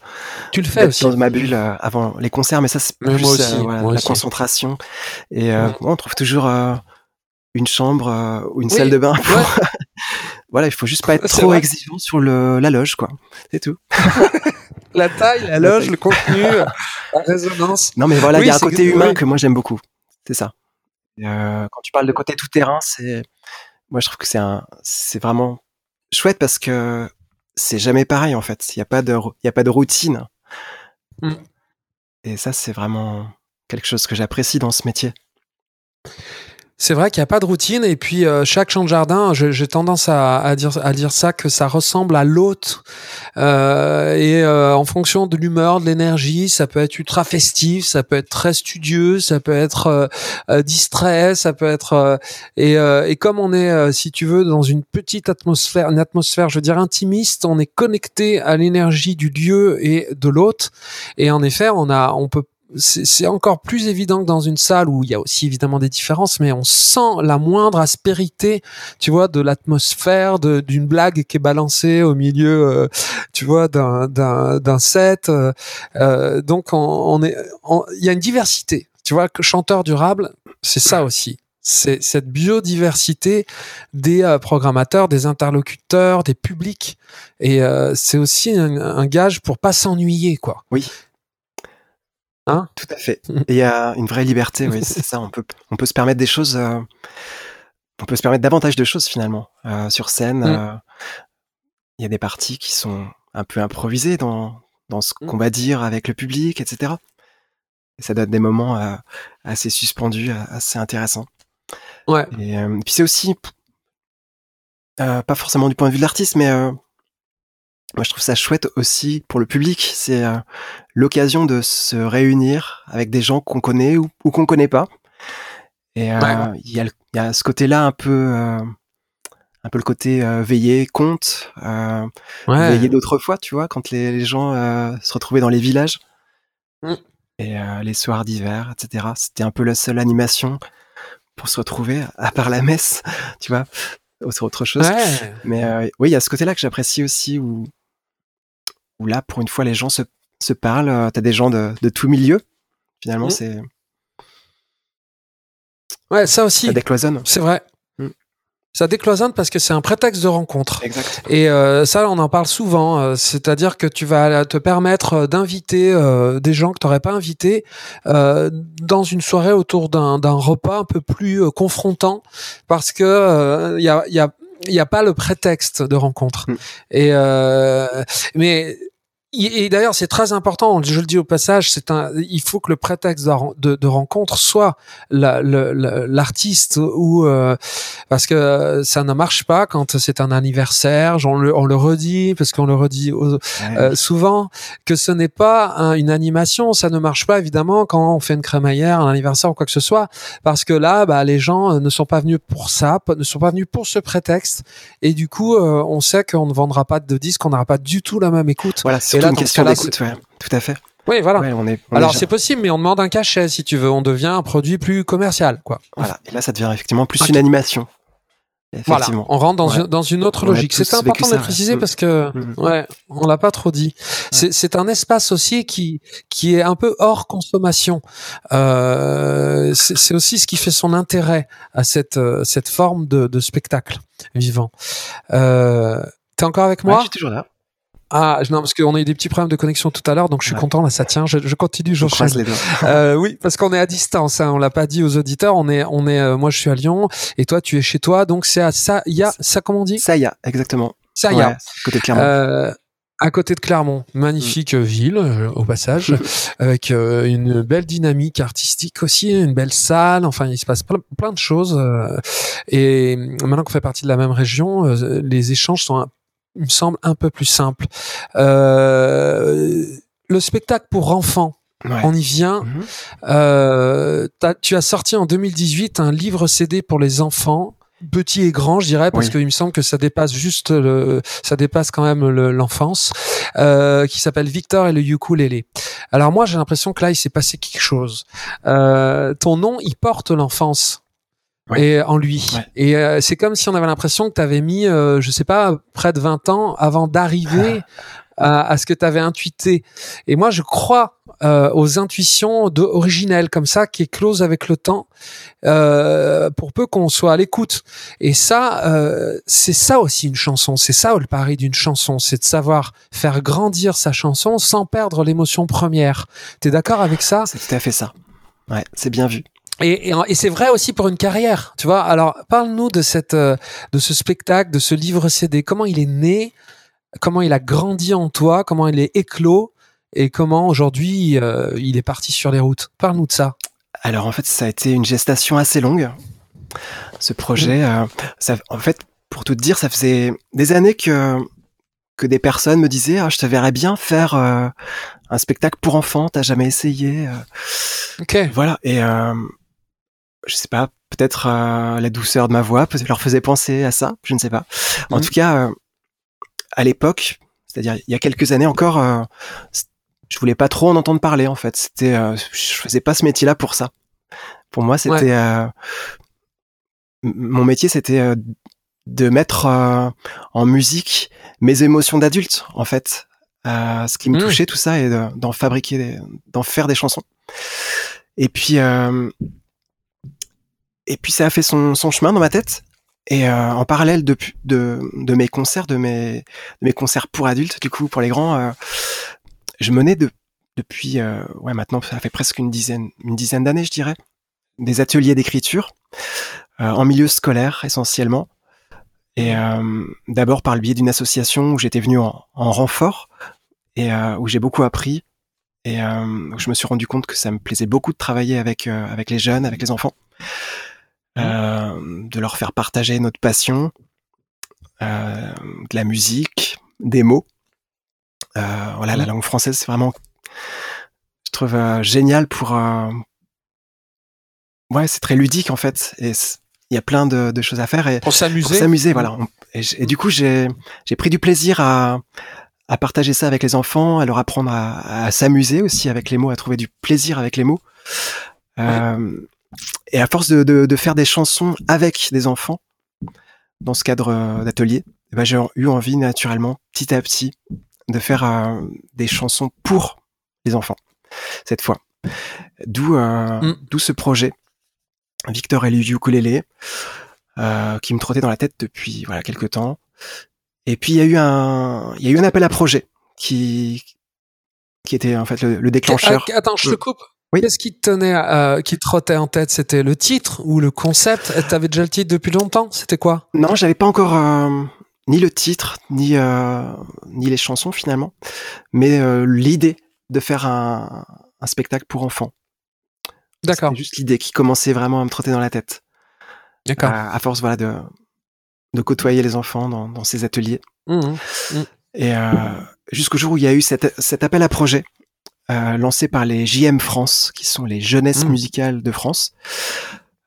S1: tu le fais aussi.
S2: dans ma bulle euh, avant les concerts, mais ça, c'est plus
S1: moi
S2: euh,
S1: aussi,
S2: voilà,
S1: moi
S2: la
S1: aussi.
S2: concentration. Et
S1: Ouais.
S2: on trouve toujours une chambre ou une
S1: Oui,
S2: salle de bain. pour-
S1: ouais.
S2: voilà, il faut juste pas être trop
S1: vrai.
S2: exigeant sur le, la loge, quoi. C'est tout.
S1: La taille, la loge, le contenu, la résonance.
S2: Non, mais voilà, il
S1: Oui,
S2: y a un côté humain
S1: oui.
S2: que moi j'aime beaucoup. C'est ça. Euh, quand tu parles de côté tout terrain, c'est, moi je trouve que c'est un, c'est vraiment chouette parce que c'est jamais pareil en fait. Il y a pas de, il y a pas de routine.
S1: Mm.
S2: Et ça, c'est vraiment quelque chose que j'apprécie dans ce métier.
S1: C'est vrai qu'il n'y a pas de routine et puis euh, chaque champ de jardin, j'ai tendance à, à dire à dire ça que ça ressemble à l'hôte. Euh, et euh, en fonction de l'humeur, de l'énergie, ça peut être ultra festif, ça peut être très studieux, ça peut être euh, euh, distrait, ça peut être euh, et, et comme on est, si tu veux, dans une petite atmosphère, une atmosphère, je veux dire intimiste, on est connecté à l'énergie du lieu et de l'hôte. Et en effet, on a, on peut c'est encore plus évident que dans une salle où il y a aussi évidemment des différences, mais on sent la moindre aspérité, tu vois, de l'atmosphère, d'une blague qui est balancée au milieu, euh, tu vois, d'un set. euh, euh, donc on, est, il y a une diversité, tu vois, chanteur durable, c'est ça aussi. C'est cette biodiversité des euh, programmateurs, des interlocuteurs, des publics, et c'est aussi un, un gage pour pas s'ennuyer, quoi.
S2: Oui.
S1: Hein
S2: Tout à fait. Et il y a une vraie liberté, oui, c'est ça. On peut, on peut se permettre des choses, euh, on peut se permettre davantage de choses finalement. Euh, sur scène,
S1: Mm.
S2: euh, il y a des parties qui sont un peu improvisées dans, dans ce
S1: Mm.
S2: qu'on va dire avec le public, etc. Et ça donne des moments assez suspendus, assez intéressants.
S1: Ouais.
S2: Et puis c'est aussi, pas forcément du point de vue de l'artiste, mais moi je trouve ça chouette aussi pour le public. C'est euh, l'occasion de se réunir avec des gens qu'on connaît ou, ou qu'on connaît pas. Et euh,
S1: Ouais.
S2: il y, a le- y a ce côté-là un peu, euh, un peu le côté veillé, conte,
S1: Ouais.
S2: veillé d'autrefois, tu vois, quand les, les gens se retrouvaient dans les villages
S1: Mm.
S2: et euh, les soirs d'hiver, etc. C'était un peu la seule animation pour se retrouver, à part la messe, tu vois, autre chose.
S1: Ouais.
S2: Mais euh, oui, il y a ce côté-là que j'apprécie aussi, où, où là, pour une fois, les gens se, se parlent. euh, T'as des gens de, de tout milieu. Finalement,
S1: Mm.
S2: c'est
S1: Ouais, ça aussi.
S2: ça décloisonne.
S1: C'est vrai.
S2: Mm.
S1: Ça décloisonne parce que c'est un prétexte de rencontre.
S2: Exact.
S1: Et euh, ça, on en parle souvent. euh, C'est-à-dire que tu vas te permettre d'inviter euh, des gens que tu n'aurais pas invités dans une soirée autour d'un repas un peu plus confrontant parce que il y a, y a il n'y a pas le prétexte de rencontre.
S2: Mm.
S1: Et euh, mais et, d'ailleurs, c'est très important. Je le dis au passage, c'est un. Il faut que le prétexte de, de, rencontre soit l'artiste ou euh, parce que ça ne marche pas quand c'est un anniversaire. On le, on le redit parce qu'on le redit euh, souvent que ce n'est pas une animation. Ça ne marche pas évidemment quand on fait une crémaillère, un anniversaire ou quoi que ce soit, parce que là, bah, les gens ne sont pas venus pour ça, ne sont pas venus pour ce prétexte, et du coup, euh, on sait qu'on ne vendra pas de disques, on n'aura pas du tout la même écoute.
S2: Voilà, une question d'écoute, tout à fait.
S1: Oui, voilà. on est, Alors c'est possible, mais on demande un cachet si tu veux. On devient un produit plus commercial, quoi.
S2: Voilà. Et là, ça devient effectivement plus une animation.
S1: Voilà, on rentre dans, une, dans une autre logique. C'est important de préciser parce que mm. ouais, on l'a pas trop dit. C'est un espace aussi qui qui est un peu hors consommation. Euh, c'est aussi ce qui fait son intérêt à cette cette forme de, de spectacle vivant. Euh, T'es encore avec moi?
S2: Je suis toujours là.
S1: Ah non parce qu'on a eu des petits problèmes de connexion tout à l'heure donc je suis content là ça tient je, je continue je
S2: croise les
S1: euh, oui parce qu'on est à distance hein, on l'a pas dit aux auditeurs on est on est euh, moi je suis à Lyon et toi tu es chez toi donc c'est à ça il y a ça comment on dit?
S2: Ça y a exactement.
S1: Ça y a
S2: côté Clermont.
S1: Euh, à côté de Clermont, magnifique ville euh, au passage, avec une belle dynamique artistique aussi, une belle salle. Enfin, il se passe plein, plein de choses. et maintenant qu'on fait partie de la même région, les échanges sont il me semble un peu plus simple. Euh, le spectacle pour enfants, on y vient. Mhm. Euh, tu as sorti en 2018 un livre CD pour les enfants petit et grand, je dirais, parce qu'il me semble que ça dépasse juste le, ça dépasse quand même l'enfance, euh, qui s'appelle Victor et le ukulélé. Alors moi, j'ai l'impression que là, il s'est passé quelque chose. Euh, ton nom, il porte l'enfance et en lui. Et euh, c'est comme si on avait l'impression que tu avais mis, euh, je sais pas, près de 20 ans avant d'arriver à, ce que tu avais intuité. Et moi, je crois euh, aux intuitions de, originelles comme ça, qui éclosent avec le temps, pour peu qu'on soit à l'écoute. Et ça, c'est ça aussi une chanson. C'est ça le pari d'une chanson, c'est de savoir faire grandir sa chanson sans perdre l'émotion première. T'es d'accord avec ça?
S2: C'est tout à fait ça. Ouais, c'est bien vu.
S1: Et, et, c'est vrai aussi pour une carrière, tu vois. Alors, parle-nous de cette, euh, de ce spectacle, de ce livre CD. Comment il est né? Comment il a grandi en toi? Comment il est éclos? Et comment aujourd'hui euh, il est parti sur les routes? Parle-nous de ça.
S2: Alors en fait, ça a été une gestation assez longue. Ce projet, mmh. euh, ça, en fait, pour tout te dire, ça faisait des années que que des personnes me disaient ah, je te verrais bien faire un spectacle pour enfants t'as jamais essayé
S1: ok
S2: voilà et je sais pas, peut-être euh, la douceur de ma voix leur faisait penser à ça, je ne sais pas. En mhm. tout cas, euh, à l'époque, c'est-à-dire il y a quelques années encore, euh, je voulais pas trop en entendre parler en fait. C'était, je faisais pas ce métier-là pour ça. Pour moi, c'était mon métier, c'était de mettre en musique mes émotions d'adulte en fait. ce qui me mhm. touchait tout ça et d'en fabriquer, d'en faire des chansons. Et puis et puis ça a fait son, chemin dans ma tête. Et euh, en parallèle de, mes concerts, de mes, concerts pour adultes, du coup pour les grands, euh, je menais de, depuis, euh, ouais maintenant ça fait presque une dizaine, d'années je dirais, des ateliers d'écriture en milieu scolaire essentiellement. Et d'abord par le biais d'une association où j'étais venu en, en, renfort et où j'ai beaucoup appris. Et je me suis rendu compte que ça me plaisait beaucoup de travailler avec les jeunes, avec les enfants. Mmh. Euh, de leur faire partager notre passion, euh, de la musique, des mots. Euh, voilà, la mmh. langue française, c'est vraiment, je trouve génial pour. ouais, c'est très ludique en fait, et il y a plein de, choses à faire et
S1: pour s'amuser.
S2: s'amuser, voilà. Et, du coup, j'ai j'ai pris du plaisir à à partager ça avec les enfants, à leur apprendre à, s'amuser aussi avec les mots, à trouver du plaisir avec les mots. Euh, et à force de, de, de, faire des chansons avec des enfants, dans ce cadre euh, d'atelier, eh ben, j'ai eu envie naturellement, petit à petit, de faire euh, des chansons pour les enfants, cette fois. D'où euh, mm. d'où ce projet, Victor et ukulélé, euh, qui me trottait dans la tête depuis voilà quelques temps. Et puis il y a eu un il y a eu un appel à projet qui qui était en fait le, le déclencheur.
S1: Attends, je te coupe. Oui. Qu'est-ce qui te tenait, euh, qui te trottait en tête? C'était le titre ou le concept? T'avais déjà le titre depuis longtemps? C'était quoi?
S2: Non, j'avais pas encore, euh, ni le titre, ni, ni les chansons finalement, mais l'idée de faire un, un spectacle pour enfants.
S1: D'accord.
S2: juste l'idée qui commençait vraiment à me trotter dans la tête.
S1: D'accord.
S2: À, force, voilà, de, de côtoyer les enfants dans, dans ces ateliers. Mmh, mmh. Et euh, jusqu'au jour où il y a eu cet, cet appel à projet euh, lancé par les JM France, qui sont les jeunesses mmh. musicales de France,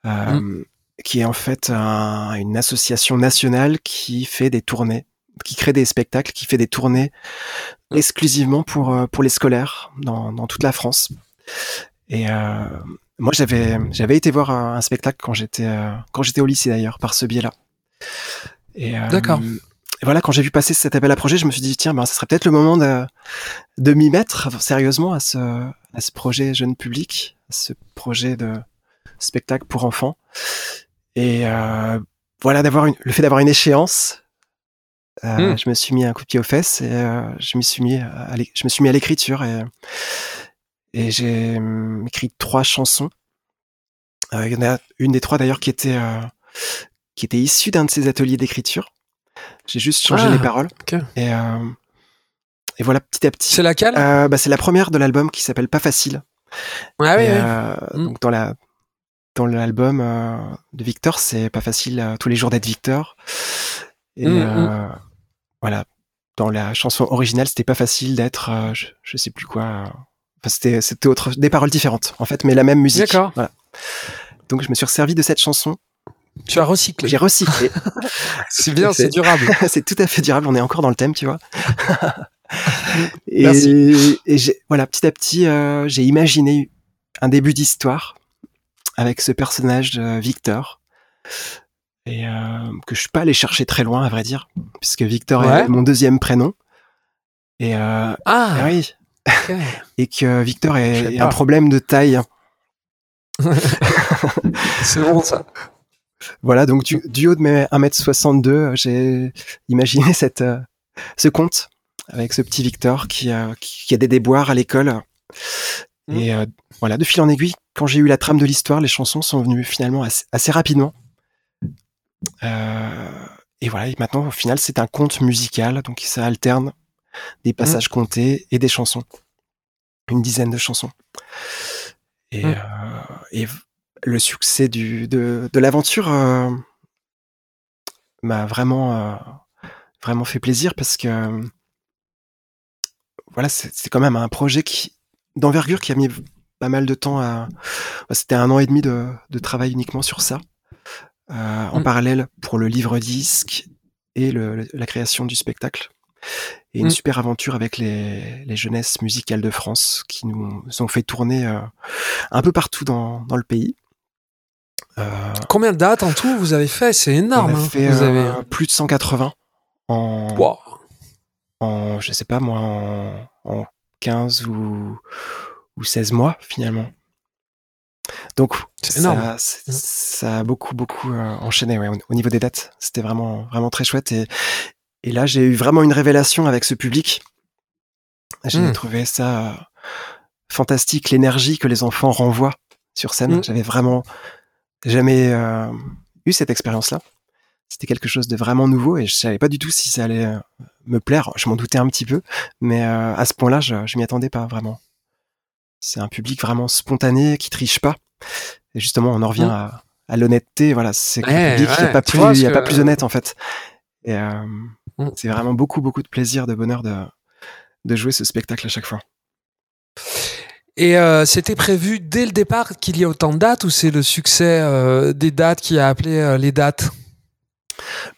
S2: euh, qui est en fait une association nationale qui fait des tournées, qui crée des spectacles, qui fait des tournées exclusivement pour euh, pour les scolaires dans, dans toute la France. Et euh, moi, j'avais j'avais été voir un, spectacle quand j'étais quand j'étais au lycée d'ailleurs par ce biais-là.
S1: Et d'accord.
S2: Voilà, quand j'ai vu passer cet appel à projet, je me suis dit tiens, ben ça serait peut-être le moment de de m'y mettre sérieusement à ce à ce projet jeune public, à ce projet de spectacle pour enfants. Et euh, voilà, d'avoir le fait d'avoir une échéance, euh, hmm. je me suis mis un coup de pied aux fesses et euh, je me suis mis à je me suis mis à l'écriture et et j'ai hum, écrit trois chansons. Il y en a une des trois d'ailleurs qui était qui était issue d'un de ces ateliers d'écriture. J'ai juste changé les ah, paroles. Et, euh, et voilà, petit à petit.
S1: C'est laquelle?
S2: Bah, C'est la première de l'album qui s'appelle Pas facile.
S1: Ah oui,
S2: mm. Donc dans la dans l'album de Victor, c'est pas facile tous les jours d'être Victor. Et mm, mm. voilà, dans la chanson originale, c'était pas facile d'être, je, je, sais plus quoi, c'était c'était autre des paroles différentes en fait, mais la même musique.
S1: D'accord.
S2: Donc je me suis servi de cette chanson.
S1: Tu as recyclé.
S2: J'ai recyclé.
S1: c'est bien, c'est durable.
S2: c'est tout à fait durable. On est encore dans le thème, tu vois. et, et voilà, petit à petit, euh, j'ai imaginé un début d'histoire avec ce personnage euh, Victor et euh, que je suis pas allé chercher très loin à vrai dire puisque Victor est mon deuxième prénom et
S1: ah
S2: oui et que Victor ait un problème de taille.
S1: c'est bon ça.
S2: Voilà, donc du, haut de mes 1m62, j'ai imaginé cette, euh, ce conte avec ce petit Victor qui, a, qui a des déboires à l'école. Mmh. Et euh, voilà, de fil en aiguille, quand j'ai eu la trame de l'histoire, les chansons sont venues finalement assez, rapidement. Euh, et voilà, et maintenant, au final, c'est un conte musical, donc ça alterne des mmh. passages comptés et des chansons. Une dizaine de chansons. Et, mmh. euh, le succès du, de, l'aventure euh, m'a vraiment, euh, vraiment fait plaisir parce que voilà, c'est quand même un projet qui d'envergure qui a mis pas mal de temps à. Bah, c'était un an et demi de, travail uniquement sur ça. En mmh. parallèle pour le livre disque et la création du spectacle et une mmh. super aventure avec les, les jeunesses musicales de France qui nous ont fait tourner euh, un peu partout dans, dans le pays.
S1: Euh, Combien de dates en tout vous avez fait? C'est énorme. On a
S2: hein. fait vous avez... Euh, plus de 180 en, wow. en je sais pas moi, en, en 15 ou, ou 16 mois finalement. Donc ça, mmh. ça, a beaucoup beaucoup enchaîné ouais, au, niveau des dates. C'était vraiment vraiment très chouette et, et là, j'ai eu vraiment une révélation avec ce public. J'ai hmm. trouvé ça euh, fantastique, l'énergie que les enfants renvoient sur scène. Hmm. J'avais vraiment jamais euh, eu cette expérience-là. C'était quelque chose de vraiment nouveau et je savais pas du tout si ça allait euh, me plaire. Je m'en doutais un petit peu, mais à ce point-là, je, je m'y attendais pas vraiment. C'est un public vraiment spontané qui triche pas. Et justement, on en revient hmm. à, l'honnêteté. Voilà, c'est un public qui a pas plus, il a pas plus honnête en fait. Et Mm. C'est vraiment beaucoup, beaucoup de plaisir, de bonheur de, de jouer ce spectacle à chaque fois.
S1: Et euh, c'était prévu dès le départ qu'il y ait autant de dates ou c'est le succès euh, des dates qui a appelé euh, les dates?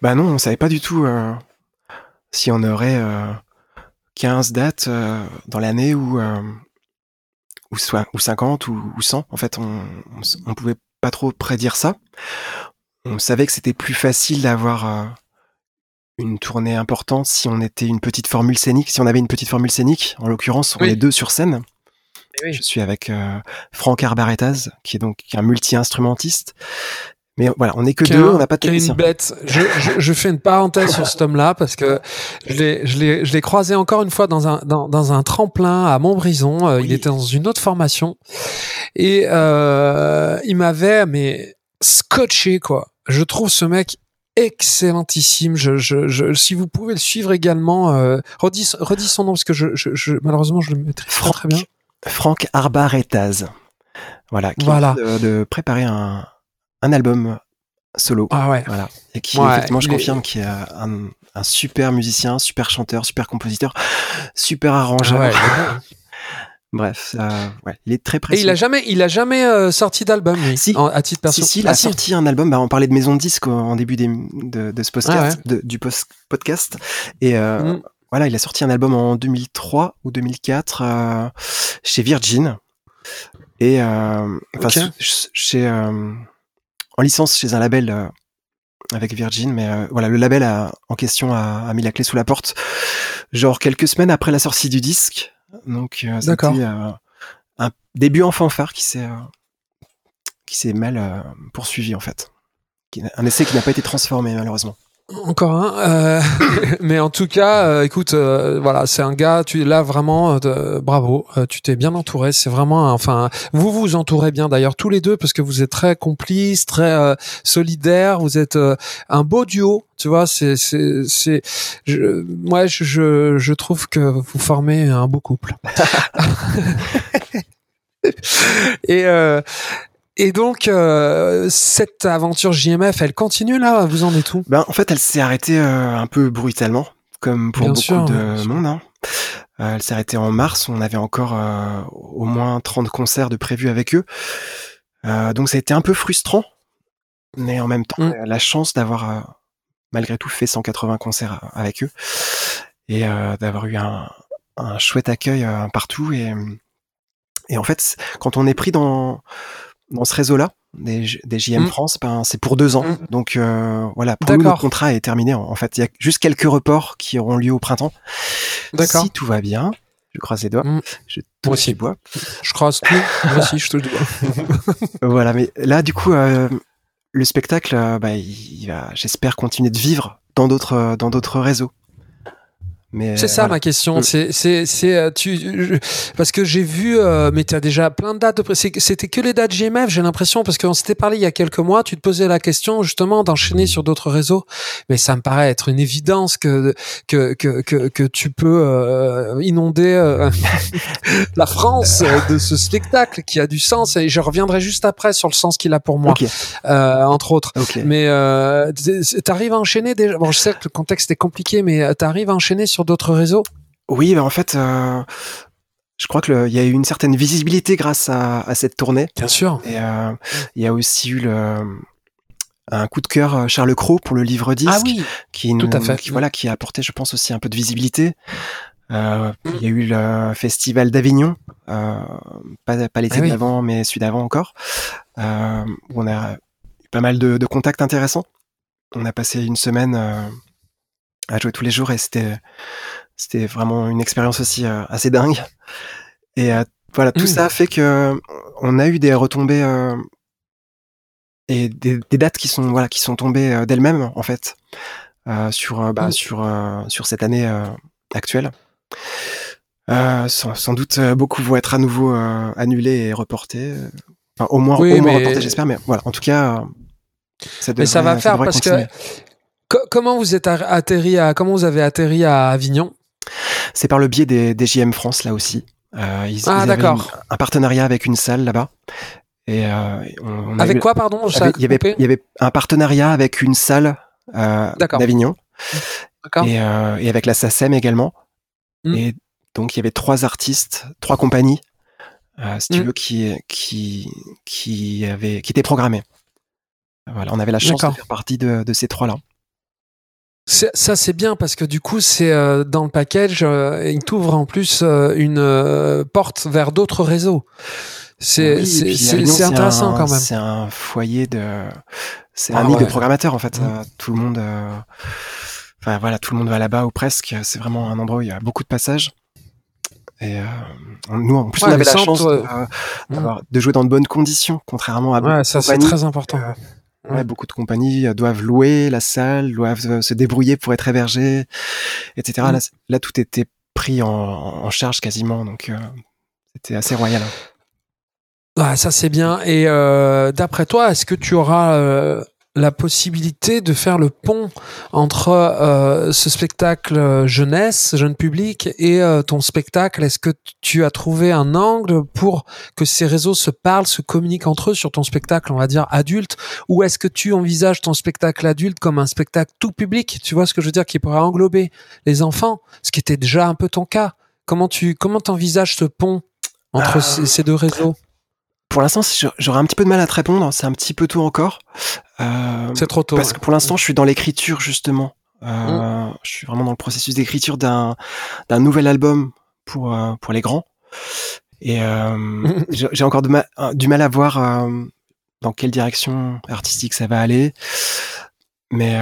S2: Bah non, on savait pas du tout si on aurait 15 dates dans l'année ou, ou, soit, ou 50 ou, ou 100. En fait, on, on, pouvait pas trop prédire ça. On savait que c'était plus facile d'avoir une tournée importante si on était une petite formule scénique, si on avait une petite formule scénique. En l'occurrence, on est deux sur scène. Eh Je suis avec euh, Franck Arbaretaz, qui est donc un multi-instrumentiste. Mais voilà, on n'est que deux, on n'a pas de
S1: une bête. Je, je, fais une parenthèse sur cet homme-là parce que je l'ai croisé encore une fois dans un, dans, dans un tremplin à Montbrison. Euh, il était dans une autre formation et euh, il m'avait mais scotché quoi. Je trouve ce mec excellentissime. Je, je, je, si vous pouvez le suivre également, euh, redis, redis son nom parce que je, je, malheureusement je le maîtrise pas très bien.
S2: Franck Arbaretaz. Voilà, qui
S1: voilà.
S2: De, de, préparer un, un album solo.
S1: Ah ouais.
S2: Voilà. Et qui, effectivement, je confirme qu'il est un, un, super musicien, super chanteur, super compositeur, super arrangeur. Ah ouais, Bref, euh, ouais, il est très précis.
S1: Et il a jamais, il a jamais euh, sorti d'album,
S2: si.
S1: à titre personnel.
S2: Si, si, il a ah, sorti un album. Bah, on parlait de maison de disque en début des, de, de, ce podcast, ah du post podcast. Et euh, mm. Voilà, il a sorti un album en 2003 ou 2004 euh, chez Virgin. Et euh, enfin, chez en licence chez un label avec Virgin, mais voilà, le label a, en question a, a mis la clé sous la porte, genre quelques semaines après la sortie du disque. Donc, euh, c'était euh, un début en fanfare qui s'est euh, qui s'est mal poursuivi en fait. Un essai qui n'a pas été transformé malheureusement.
S1: Encore un, euh, mais en tout cas, écoute, voilà, c'est un gars, tu es là vraiment, bravo, tu t'es bien entouré, c'est vraiment, enfin, vous vous entourez bien d'ailleurs tous les deux parce que vous êtes très complices, très solidaires, vous êtes un beau duo, tu vois, c'est, c'est, c'est, je, moi, je, je trouve que vous formez un beau couple. et, euh, et donc, euh, cette aventure JMF, elle continue là? Vous en êtes où?
S2: Ben, en fait, elle s'est arrêtée euh, un peu brutalement, comme pour beaucoup de monde. Hein. Euh, elle s'est arrêtée en mars. On avait encore euh, au moins 30 concerts de prévus avec eux. donc, ça a été un peu frustrant, mais en même temps, mm. la chance d'avoir malgré tout fait 180 concerts avec eux et d'avoir eu un, un, chouette accueil partout et, et en fait quand on est pris dans dans ce réseau-là des, des JM mm. France, ben c'est pour deux ans. Mm. Donc euh, voilà, pour nous le contrat est terminé. En fait, il y a juste quelques reports qui auront lieu au printemps.
S1: D'accord.
S2: Si tout va bien, je croise les doigts. Mm. Je
S1: Moi aussi.
S2: bois.
S1: Je croise tout. Moi aussi, je te le dois.
S2: voilà, mais là, du coup, euh, le spectacle, euh, bah, il va, j'espère, continuer de vivre dans d'autres, dans d'autres réseaux
S1: c'est ça ma question. Mm. C'est, c'est, c'est, euh, tu, parce que j'ai vu, euh, mais tu as déjà plein de dates. C'était que les dates GMF, j'ai l'impression, parce qu'on s'était parlé il y a quelques mois. Tu te posais la question justement d'enchaîner sur d'autres réseaux, mais ça me paraît être une évidence que que que que, que tu peux euh, inonder euh, la France de ce spectacle qui a du sens. Et je reviendrai juste après sur le sens qu'il a pour moi, entre autres. Mais tu arrives à enchaîner déjà? Bon, je sais que le contexte est compliqué, mais tu arrives à enchaîner sur d'autres réseaux?
S2: Oui, ben en fait, euh, je crois qu'il y a eu une certaine visibilité grâce à, cette tournée.
S1: Bien sûr.
S2: Et euh, il y a aussi eu le, un coup de cœur euh, Charles Cros pour le livre disque,
S1: ah oui,
S2: qui,
S1: tout à fait.
S2: Qui, voilà, qui a apporté, je pense, aussi un peu de visibilité. Euh, il y a eu le festival d'Avignon, euh, pas, pas l'été ah d'avant, mais celui d'avant encore, euh, où on a eu pas mal de, de, contacts intéressants. On a passé une semaine à jouer tous les jours et c'était c'était vraiment une expérience aussi euh, assez dingue. Et euh, voilà, tout mmh. ça fait que on a eu des retombées euh, et des, des, dates qui sont voilà qui sont tombées d'elles-mêmes en fait sur bah, mmh. sur sur cette année actuelle. Sans, sans, doute beaucoup vont être à nouveau annulés et reportés. Enfin, au moins, au moins reportés, j'espère. Mais voilà, en tout cas,
S1: ça mais ça va faire parce que comment vous êtes atterri à comment vous avez atterri à Avignon?
S2: C'est par le biais des, des, JM France là aussi. Euh, ils,
S1: ah d'accord.
S2: Un partenariat avec une salle là-bas. Et euh,
S1: on, avec quoi pardon?
S2: Il y avait il y avait un partenariat avec une salle euh, d'Avignon. Et, euh, et, avec la SACEM également. Hmm. Et donc il y avait trois artistes, trois compagnies, euh, si tu hmm. veux, qui qui qui avaient qui étaient programmées. Voilà, on avait la chance de faire partie de, de ces trois là.
S1: Ça c'est bien parce que du coup c'est euh, dans le package, euh, il t'ouvre en plus euh, une porte vers d'autres réseaux. C'est intéressant quand même.
S2: C'est un foyer de, c'est un ah nid de programmateurs en fait. Mmh. tout le monde, enfin voilà, tout le monde va là-bas ou presque. C'est vraiment un endroit où il y a beaucoup de passages. Et nous, en plus, on avait la chance de, mmh. de, jouer dans de bonnes conditions, contrairement à.
S1: Ouais, ça c'est très important.
S2: Ouais, beaucoup de compagnies euh, doivent louer la salle, doivent euh, se débrouiller pour être hébergés, etc. Mm. Là, tout était pris en, charge quasiment, donc euh, c'était assez royal. Hein.
S1: Ah, ça c'est bien. Et d'après toi, est-ce que tu auras la possibilité de faire le pont entre euh, ce spectacle jeunesse, jeune public, et euh, ton spectacle. Est-ce que tu as trouvé un angle pour que ces réseaux se parlent, se communiquent entre eux sur ton spectacle, on va dire adulte, ou est-ce que tu envisages ton spectacle adulte comme un spectacle tout public? Tu vois ce que je veux dire, qui pourrait englober les enfants, ce qui était déjà un peu ton cas. Comment tu comment t'envisages ce pont entre euh, ces deux réseaux?
S2: Pour l'instant, j'aurais un petit peu de mal à te répondre. C'est un petit peu tôt encore.
S1: Euh, c'est trop tôt.
S2: Parce que pour l'instant, je suis dans l'écriture justement. Euh, mm. Je suis vraiment dans le processus d'écriture d'un d'un nouvel album pour euh, pour les grands. Et euh, j'ai encore du mal, du mal à voir euh, dans quelle direction artistique ça va aller. Mais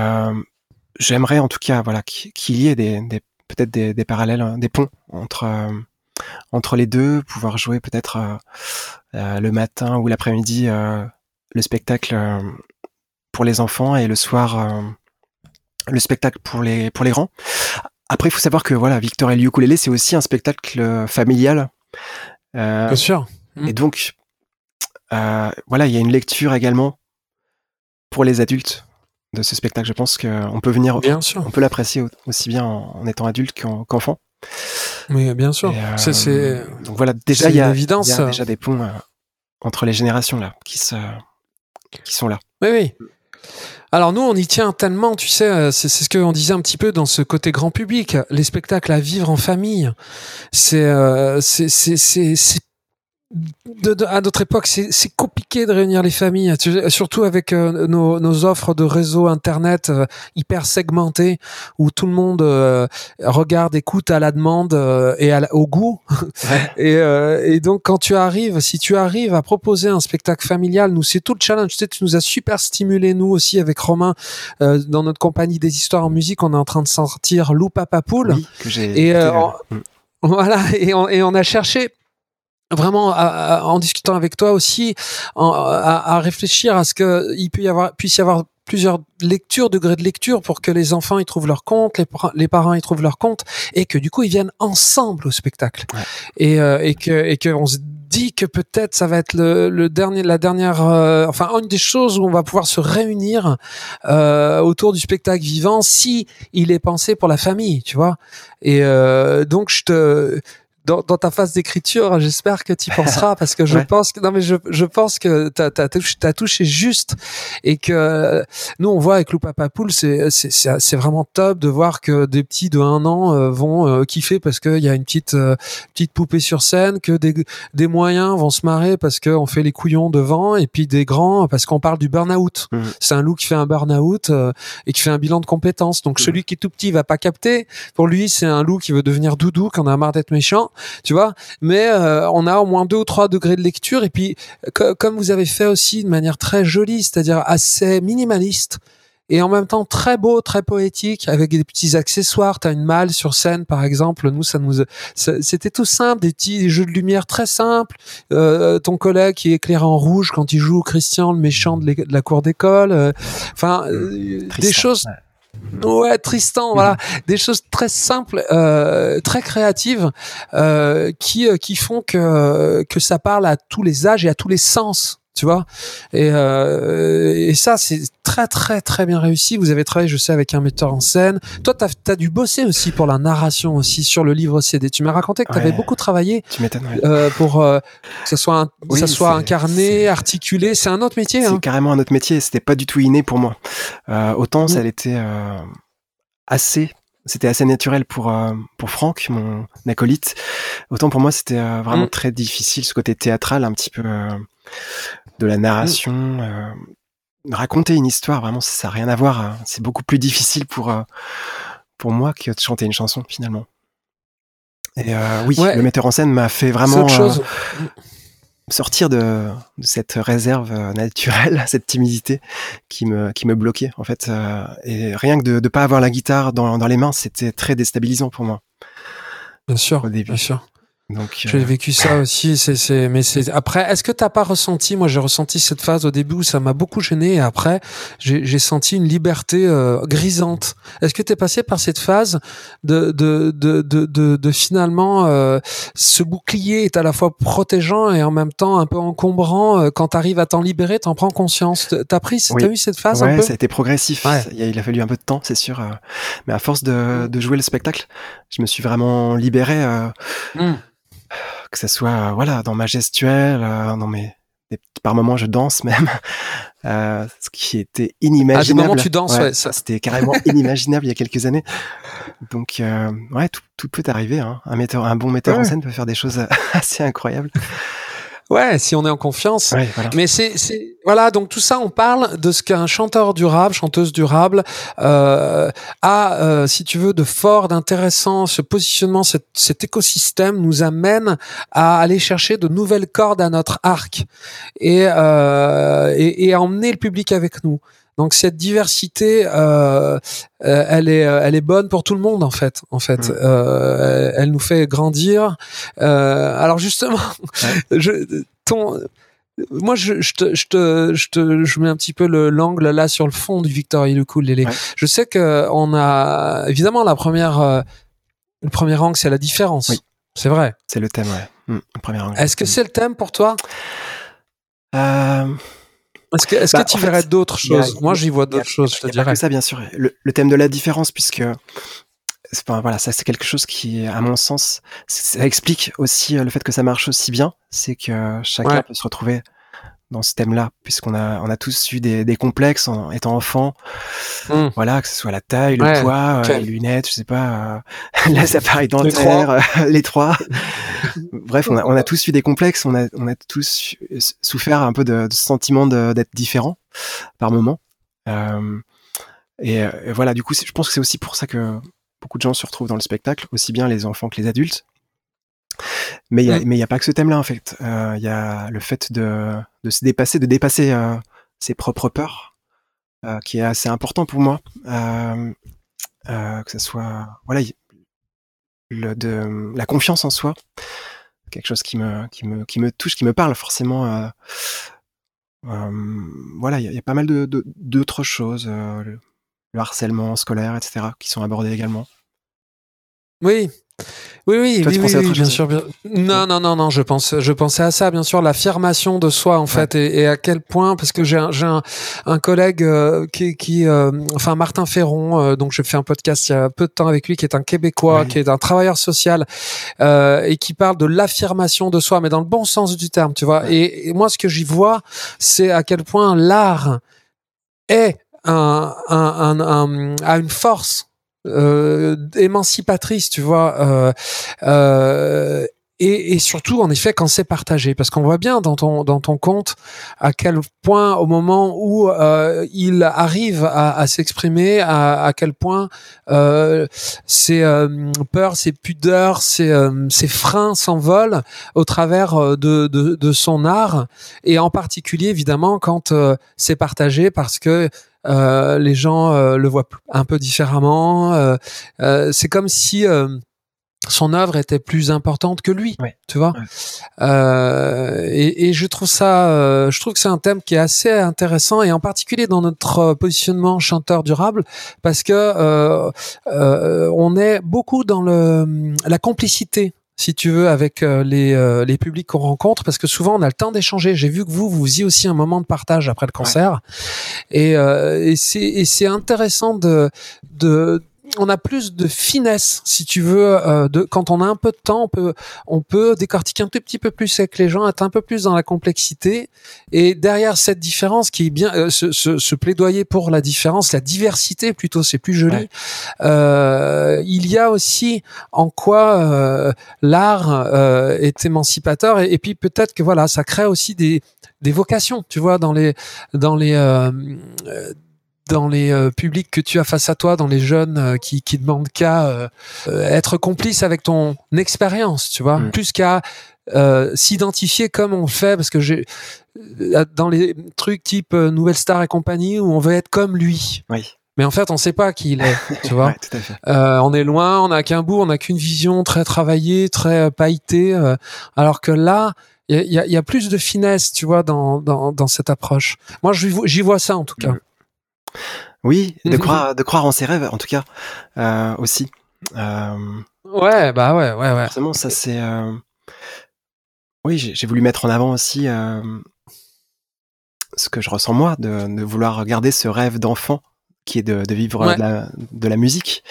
S2: j'aimerais en tout cas voilà qu'il y ait des, des peut-être des, des, parallèles, hein, des ponts entre entre les deux, pouvoir jouer peut-être euh, euh, le matin ou l'après-midi euh, le spectacle pour les enfants et le soir le spectacle pour les pour les grands. Après, il faut savoir que voilà, Victor et le c'est aussi un spectacle familial.
S1: Bien sûr.
S2: Et donc, voilà, il y a une lecture également pour les adultes de ce spectacle. Je pense qu'on peut venir,
S1: bien sûr.
S2: on peut l'apprécier aussi bien en, étant adulte qu'enfant.
S1: Oui, bien sûr. c'est,
S2: euh, donc voilà, déjà il y, a, évidence. y a déjà des ponts euh, entre les générations là qui, se, qui sont là.
S1: Oui, oui. Alors nous, on y tient tellement, tu sais, euh, c'est, ce qu'on disait un petit peu dans ce côté grand public, les spectacles à vivre en famille. C'est, c'est, c'est, c'est, de, à notre époque, c'est compliqué de réunir les familles, surtout avec euh, nos, nos, offres de réseau internet euh, hyper segmentées, où tout le monde euh, regarde, écoute à la demande et à au goût. et, et, donc, quand tu arrives, si tu arrives à proposer un spectacle familial, nous c'est tout le challenge. Tu, sais, tu nous as super stimulé nous aussi avec Romain dans notre compagnie des histoires en musique. On est en train de sortir Lou Papa
S2: oui, que j'ai. Et
S1: voilà, et on, et on a cherché vraiment en discutant avec toi aussi à, réfléchir à ce que il peut y avoir puisse y avoir plusieurs lectures, degrés de lecture pour que les enfants y trouvent leur compte, les, les parents y trouvent leur compte et que du coup ils viennent ensemble au spectacle. Et, euh, et que et que on se dit que peut-être ça va être le, le dernier la dernière euh, enfin une des choses où on va pouvoir se réunir euh, autour du spectacle vivant si il est pensé pour la famille tu vois. Et euh, donc je te dans, dans, ta phase d'écriture, j'espère que tu y penseras parce que je pense que non mais je, je pense que t'as as, touché, as touché juste et que nous on voit avec Lou Papa Poule c'est c'est vraiment top de voir que des petits de un an euh, vont euh, kiffer parce qu'il y a une petite euh, petite poupée sur scène, que des des moyens vont se marrer parce qu'on fait les couillons devant et puis des grands parce qu'on parle du burn-out. Mmh. C'est un loup qui fait un burn-out et qui fait un bilan de compétences. Donc mmh. celui qui est tout petit va pas capter. Pour lui c'est un loup qui veut devenir doudou quand on a marre d'être méchant tu vois. Mais euh, on a au moins deux ou trois degrés de lecture et puis comme vous avez fait aussi de manière très jolie, c'est-à-dire assez minimaliste et en même temps très beau, très poétique, avec des petits accessoires. T'as une malle sur scène, par exemple. Nous, ça nous, c'était tout simple, des petits jeux de lumière très simples. Euh, ton collègue qui éclaire en rouge quand il joue Christian, le méchant de, la cour d'école. Euh, enfin, des choses. Ouais, Tristan, voilà, mhm. des choses très simples, euh, très créatives, euh, qui euh, qui font que que ça parle à tous les âges et à tous les sens tu vois. Et, euh, et ça c'est très très très bien réussi. Vous avez travaillé je sais avec un metteur en scène. Toi t'as as dû bosser aussi pour la narration aussi sur le livre CD tu m'as raconté que tu avais beaucoup travaillé
S2: tu
S1: euh, pour euh, que ça soit un, ça soit incarné articulé. C'est un autre métier
S2: c'est
S1: hein.
S2: carrément un autre métier. C'était pas du tout inné pour moi. Euh, autant ça l'était euh, assez. C'était assez naturel pour euh, pour Franck, mon acolyte. Autant pour moi, c'était euh, vraiment mm. très difficile ce côté théâtral, un petit peu de la narration, mm. euh, raconter une histoire, vraiment, ça n'a rien à voir. Hein. C'est beaucoup plus difficile pour, euh, pour moi que de chanter une chanson, finalement. Et euh, oui, le metteur en scène m'a fait vraiment sortir de, cette réserve naturelle, cette timidité qui me, qui me bloquait, en fait. et rien que de ne pas avoir la guitare dans, dans les mains, c'était très déstabilisant pour moi.
S1: Bien sûr, bien sûr.
S2: Donc,
S1: J'ai
S2: euh,
S1: vécu ça aussi. C'est, c'est, mais c'est après. Est-ce que t'as pas ressenti Moi, j'ai ressenti cette phase au début où ça m'a beaucoup gêné, et après, j'ai, j'ai senti une liberté euh, grisante. Est-ce que t'es passé par cette phase de de de de de, de finalement euh, ce bouclier est à la fois protégeant et en même temps un peu encombrant. euh, quand t'arrives à t'en libérer, t'en prends conscience? T'as pris,
S2: Oui.
S1: t'as eu cette phase un
S2: ouais,
S1: peu?
S2: ça a été progressif.
S1: Ouais.
S2: Il, a, il a fallu un peu de temps, c'est sûr. euh, mais à force de, de jouer le spectacle, je me suis vraiment libéré, euh,
S1: Hmm.
S2: Que ce soit euh, voilà dans ma gestuelle, euh, dans mes des- par moments je danse même, euh, ce qui était inimaginable.
S1: moments, tu danses, ouais, ça-
S2: C'était carrément inimaginable il y a quelques années. Donc euh, ouais, tout, tout peut arriver. Hein. Un metteur, un bon metteur en scène peut faire des choses assez incroyables.
S1: Ouais, si on est en confiance.
S2: Ouais, voilà.
S1: Mais c'est, c'est, voilà, donc tout ça, on parle de ce qu'un chanteur durable, chanteuse durable, euh, a, euh, si tu veux, de fort, d'intéressant, ce positionnement, cet, cet écosystème nous amène à aller chercher de nouvelles cordes à notre arc et, euh, et, et à emmener le public avec nous. Donc cette diversité, euh, euh, elle est, euh, elle est bonne pour tout le monde en fait. En fait,
S2: Mm.
S1: Euh, elle nous fait grandir. Euh, alors justement, je, ton, moi, je, je, te, je, te, je te, je mets un petit peu le l'angle là sur le fond du Victor Lélé.
S2: Ouais.
S1: Je sais que on a évidemment la première, le premier angle, c'est la différence.
S2: Oui.
S1: C'est vrai.
S2: C'est le thème, ouais. Le premier angle.
S1: Est-ce que c'est le thème pour toi?
S2: Euh,
S1: Est-ce que, est-ce
S2: Bah,
S1: que tu verrais d'autres
S2: a-
S1: choses Moi, j'y vois d'autres choses, je te dirais.
S2: ça, bien sûr. Le, le thème de la différence, puisque c'est pas- voilà, ça c'est quelque chose qui, à mon sens, ça explique aussi euh, le fait que ça marche aussi bien, c'est que chacun
S1: Ouais.
S2: peut se retrouver dans ce thème-là, puisqu'on a, on a tous eu des, des complexes en étant enfant.
S1: Hmm.
S2: Voilà, que ce soit la taille, le
S1: Ouais,
S2: poids, euh, les lunettes, je sais pas, euh, les appareils dentaires, euh, les trois. Bref, on a, on a tous eu des complexes, on a, on a tous souffert un peu de, de ce sentiment de- d'être différent par moment. Euh, et, et voilà, du coup, je pense que c'est aussi pour ça que beaucoup de gens se retrouvent dans le spectacle, aussi bien les enfants que les adultes. Mais il
S1: Mm.
S2: n'y a, pas que ce thème-là, en fait. Euh, Il y a le fait de, de se dépasser, de dépasser euh, ses propres peurs, euh, qui est assez important pour moi. Que ce soit, voilà, le, de, la confiance en soi, quelque chose qui me, qui me, qui me touche, qui me parle forcément. voilà, il y, a- y a pas mal de- d'autres choses, le, le harcèlement scolaire, etc., qui sont abordés également.
S1: Oui. Oui, oui,
S2: Toi,
S1: oui, oui, oui, bien sûr. bien- Non, non, non, non, je pense, je pensais à ça, bien sûr, l'affirmation de soi, en fait, et, et à quel point, parce que j'ai un, j'ai un, un collègue euh, qui, qui euh, enfin Martin Ferron, euh, donc je fais un podcast il y a peu de temps avec lui, qui est un Québécois,
S2: Oui.
S1: qui est un travailleur social, euh, et qui parle de l'affirmation de soi, mais dans le bon sens du terme, tu vois.
S2: Ouais.
S1: Et, et moi, ce que j'y vois, c'est à quel point l'art est un, un, un, un- a une force euh, émancipatrice, tu vois, euh, euh, et, et surtout en effet quand c'est partagé, parce qu'on voit bien dans ton dans ton compte à quel point au moment où euh, il arrive à, à s'exprimer, à, à quel point euh, ses euh, peurs, ses pudeurs, ses, euh, ses freins s'envolent au travers euh, de, de, de son art, et en particulier évidemment quand c'est partagé, parce que les gens euh, le voient un peu différemment. euh, euh, c'est comme si euh, son œuvre était plus importante que lui, tu vois. Euh, et, et je trouve ça, euh, je trouve que c'est un thème qui est assez intéressant et en particulier dans notre euh, positionnement chanteur durable parce que euh, euh, on est beaucoup dans le la complicité si tu veux, avec euh, les, euh, les publics qu'on rencontre, parce que souvent on a le temps d'échanger. J'ai vu que vous, vous faisiez aussi un moment de partage après le concert, et, euh, et c'est et c'est intéressant de de on a plus de finesse, si tu veux, euh, de quand on a un peu de temps, on peut on peut décortiquer un tout petit peu plus avec les gens, être un peu plus dans la complexité. Et derrière cette différence, qui est bien, euh, ce, ce, ce plaidoyer pour la différence, la diversité plutôt, c'est plus joli.
S2: Ouais.
S1: Euh, il y a aussi en quoi euh, l'art euh, est émancipateur, et, et puis peut-être que voilà, ça crée aussi des des vocations, tu vois, dans les dans les euh, dans les euh, publics que tu as face à toi, dans les jeunes euh, qui, qui demandent qu'à euh, euh, être complice avec ton expérience, tu vois,
S2: Mm.
S1: plus qu'à euh, s'identifier comme on le fait, parce que j'ai euh, dans les trucs type euh, Nouvelle Star et compagnie où on veut être comme lui.
S2: Oui.
S1: mais en fait, on sait pas qui il est, tu vois.
S2: Ouais, tout à fait.
S1: Euh, on est loin, on n'a qu'un bout, on n'a qu'une vision très travaillée, très pailletée, euh, alors que là, il y a, y a- y a plus de finesse, tu vois, dans, dans, dans cette approche. Moi, j'y vois- ça en tout cas.
S2: Mhm. Oui, de
S1: Mhm.
S2: croire, de croire en ses rêves, en tout cas, euh, aussi. Euh,
S1: Ouais, bah ouais, ouais, ouais.
S2: forcément, ça c'est. euh, Oui, j'ai voulu mettre en avant aussi ce que je ressens moi, de, de vouloir garder ce rêve d'enfant qui est de, de vivre
S1: Ouais.
S2: de, la, de la musique.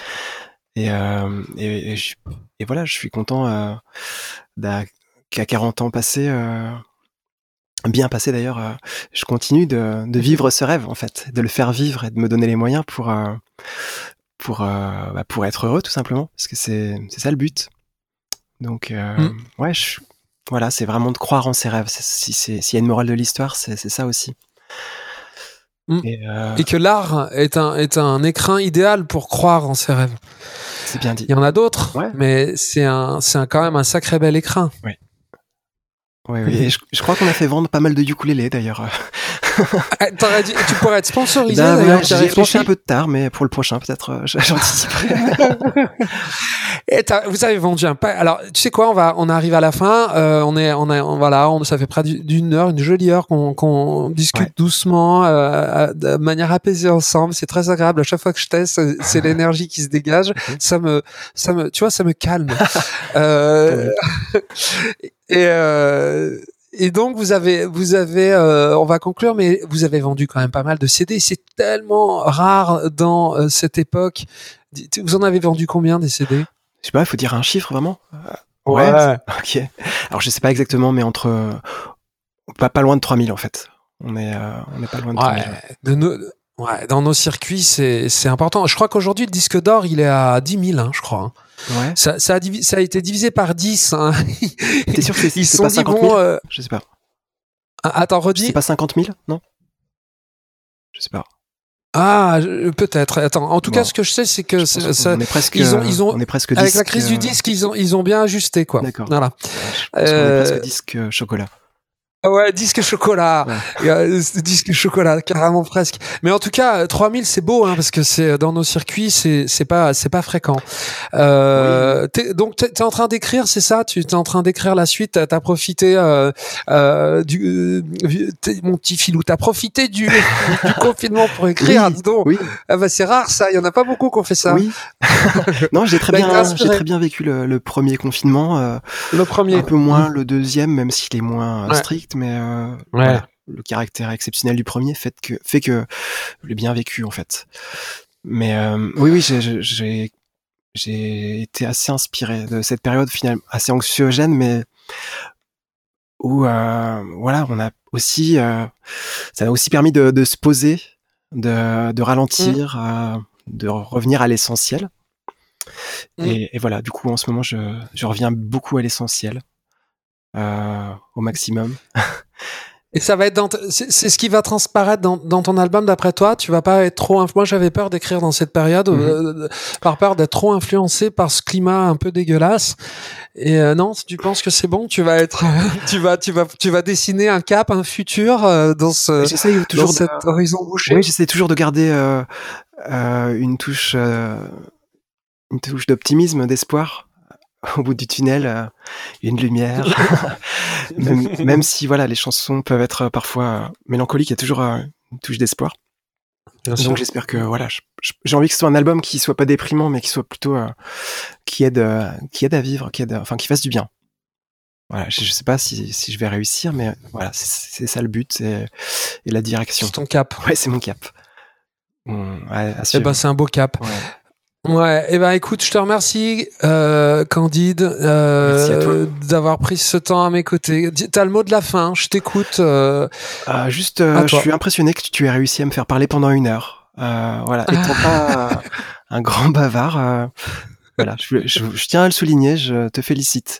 S2: Et, et, et, je- et voilà, je suis content qu'à 40 ans passés, bien passés d'ailleurs, euh, je continue de, de vivre ce rêve en fait, de le faire vivre et de me donner les moyens pour euh, pour euh, bah, pour être heureux tout simplement, parce que c'est c'est ça le but. Donc euh,
S1: Mm.
S2: ouais, je, voilà, c'est vraiment de croire en ses rêves. Si c'est s'il y a une morale de l'histoire, c'est c'est ça aussi.
S1: Mm.
S2: Et
S1: Et que l'art est un, est un écrin idéal pour croire en ses rêves.
S2: c'est bien dit.
S1: Il y en a d'autres,
S2: Ouais.
S1: mais c'est un, c'est quand même un sacré bel écrin.
S2: Oui. Et je, je crois qu'on a fait vendre pas mal de ukulélés d'ailleurs.
S1: Ah, dû- tu pourrais être sponsorisé
S2: Bah,
S1: d'ailleurs.
S2: ouais,
S1: j'ai réfléchi.
S2: un peu tard, mais pour le prochain, peut-être, euh, j'anticiperai.
S1: Et t'as- vous avez vendu un pas. Alors, tu sais quoi, on va, on arrive à la fin. euh, on est, on a, on- voilà, on, ça fait près d'une heure, une jolie heure qu'on qu'on discute
S2: Ouais.
S1: doucement, euh, de manière apaisée ensemble. C'est très agréable. À chaque fois que je teste, c'est- c'est l'énergie qui se dégage.
S2: Mhm.
S1: Ça me, ça me, tu vois, ça me calme. euh, et euh, et donc vous avez, vous avez, euh, on va conclure, mais vous avez vendu quand même pas mal de CD. C'est tellement rare dans euh, cette époque. Vous en avez vendu combien des CD
S2: Je sais pas, il faut dire un chiffre vraiment?
S1: Ouais.
S2: Ok. Alors je sais pas exactement, mais entre pas pas loin de 3000 en fait. On est on est pas loin de 3000.
S1: Ouais, de nos- ouais, dans nos circuits, c'est c'est important. Je crois qu'aujourd'hui, le disque d'or, il est à 10 000, hein, je crois. hein.
S2: Ouais.
S1: Ça, ça, a ça a été divisé par 10. Hein.
S2: T'es sûr que c'est
S1: Ils sont
S2: pas
S1: dit,
S2: 50
S1: bon...
S2: 000
S1: euh,
S2: Je sais pas.
S1: ah, Attends, redis.
S2: C'est pas 50 000 Non? Je sais pas.
S1: Ah, peut-être. Attends, en tout
S2: Bon.
S1: cas, ce que je sais, c'est que ça-
S2: qu'on est presque.
S1: ils ont- ils ont-
S2: on est presque
S1: avec la crise du
S2: euh,
S1: disque, ils ont, ils ont bien ajusté, quoi.
S2: D'accord.
S1: Voilà.
S2: Je pense qu'on est
S1: Euh,
S2: presque disque euh, chocolat.
S1: Ah Ouais, disque chocolat.
S2: Ouais.
S1: Euh, disque chocolat, carrément presque. Mais en tout cas, euh, 3000, c'est beau, hein, parce que c'est dans nos circuits, c'est c'est pas c'est pas fréquent. Euh, t'es- donc t'es es en train d'écrire, c'est ça? Tu es en train d'écrire la suite? T'as as profité euh, euh, du euh, t'es- mon petit filou. T'as profité du, du confinement pour écrire?
S2: Oui,
S1: dis donc.
S2: Oui.
S1: Ah bah c'est rare ça. Il y en a pas beaucoup qui ont fait ça.
S2: Oui. non, j'ai très
S1: Bah,
S2: bien,
S1: t'es
S2: j'ai très bien vécu le, le premier confinement. euh,
S1: Le premier.
S2: un peu moins le deuxième, même s'il est moins euh,
S1: Ouais.
S2: strict, mais euh,
S1: Ouais.
S2: voilà, le caractère exceptionnel du premier fait que fait que je l'ai bien vécu en fait. Mais euh, oui, oui, j'ai- été assez inspiré de cette période finalement assez anxiogène, mais où euh, voilà, on a aussi euh, ça a aussi permis de, de se poser, de, de ralentir, euh, de revenir à l'essentiel.
S1: Mm.
S2: Et, et voilà, du coup, en ce moment, je, je reviens beaucoup à l'essentiel, au maximum.
S1: Et ça va être dans, t- c'est ce qui va transparaître dans, dans ton album d'après toi. Tu vas pas être trop. inf- Moi, j'avais peur d'écrire dans cette période,
S2: Mhm.
S1: euh, par peur d'être trop influencé par ce climat un peu dégueulasse. Et euh, non, si tu penses que c'est bon, tu vas être, tu vas, tu vas, tu vas dessiner un cap, un futur euh, dans ce,
S2: J'essaye
S1: dans
S2: toujours de,
S1: cet horizon bouché.
S2: oui, j'essaie toujours de garder euh, euh, une touche, euh, une touche d'optimisme, d'espoir au bout du tunnel, euh, une lumière. même, même si voilà, les chansons peuvent être parfois euh, mélancoliques, il y a toujours euh, une touche d'espoir. Donc j'espère que voilà, j'ai envie que ce soit un album qui soit pas déprimant, mais qui soit plutôt euh, qui aide, euh, qui aide à vivre, qui aide, enfin qui fasse du bien. Voilà, je, je sais pas si, si je vais réussir, mais voilà, c'est ça le but et la direction.
S1: C'est ton cap.
S2: Ouais, c'est mon cap. À
S1: Eh ben, c'est un beau cap.
S2: Ouais.
S1: Ouais, eh ben écoute, je te remercie, euh, Candide, euh, d'avoir pris ce temps à mes côtés. T'as le mot de la fin, je t'écoute. euh,
S2: Euh, juste, euh, je suis impressionné que tu aies réussi à me faire parler pendant une heure. Euh, voilà, étant pas un grand bavard, euh, voilà, je, je- je tiens à le souligner, je te félicite.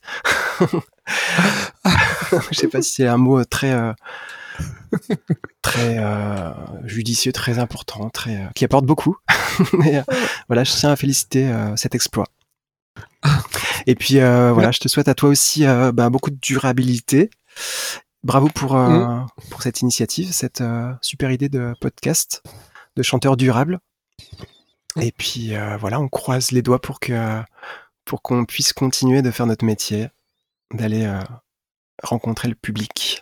S2: je sais pas si c'est un mot très euh, très euh, judicieux, très important, très euh, qui apporte beaucoup. Euh, voilà, je tiens à féliciter cet exploit. Et puis voilà, je te souhaite à toi aussi bah, beaucoup de durabilité. Bravo pour euh, pour cette initiative, cette super idée de podcast de chanteur durable. Et puis voilà, on croise les doigts pour que pour qu'on puisse continuer de faire notre métier, d'aller rencontrer le public.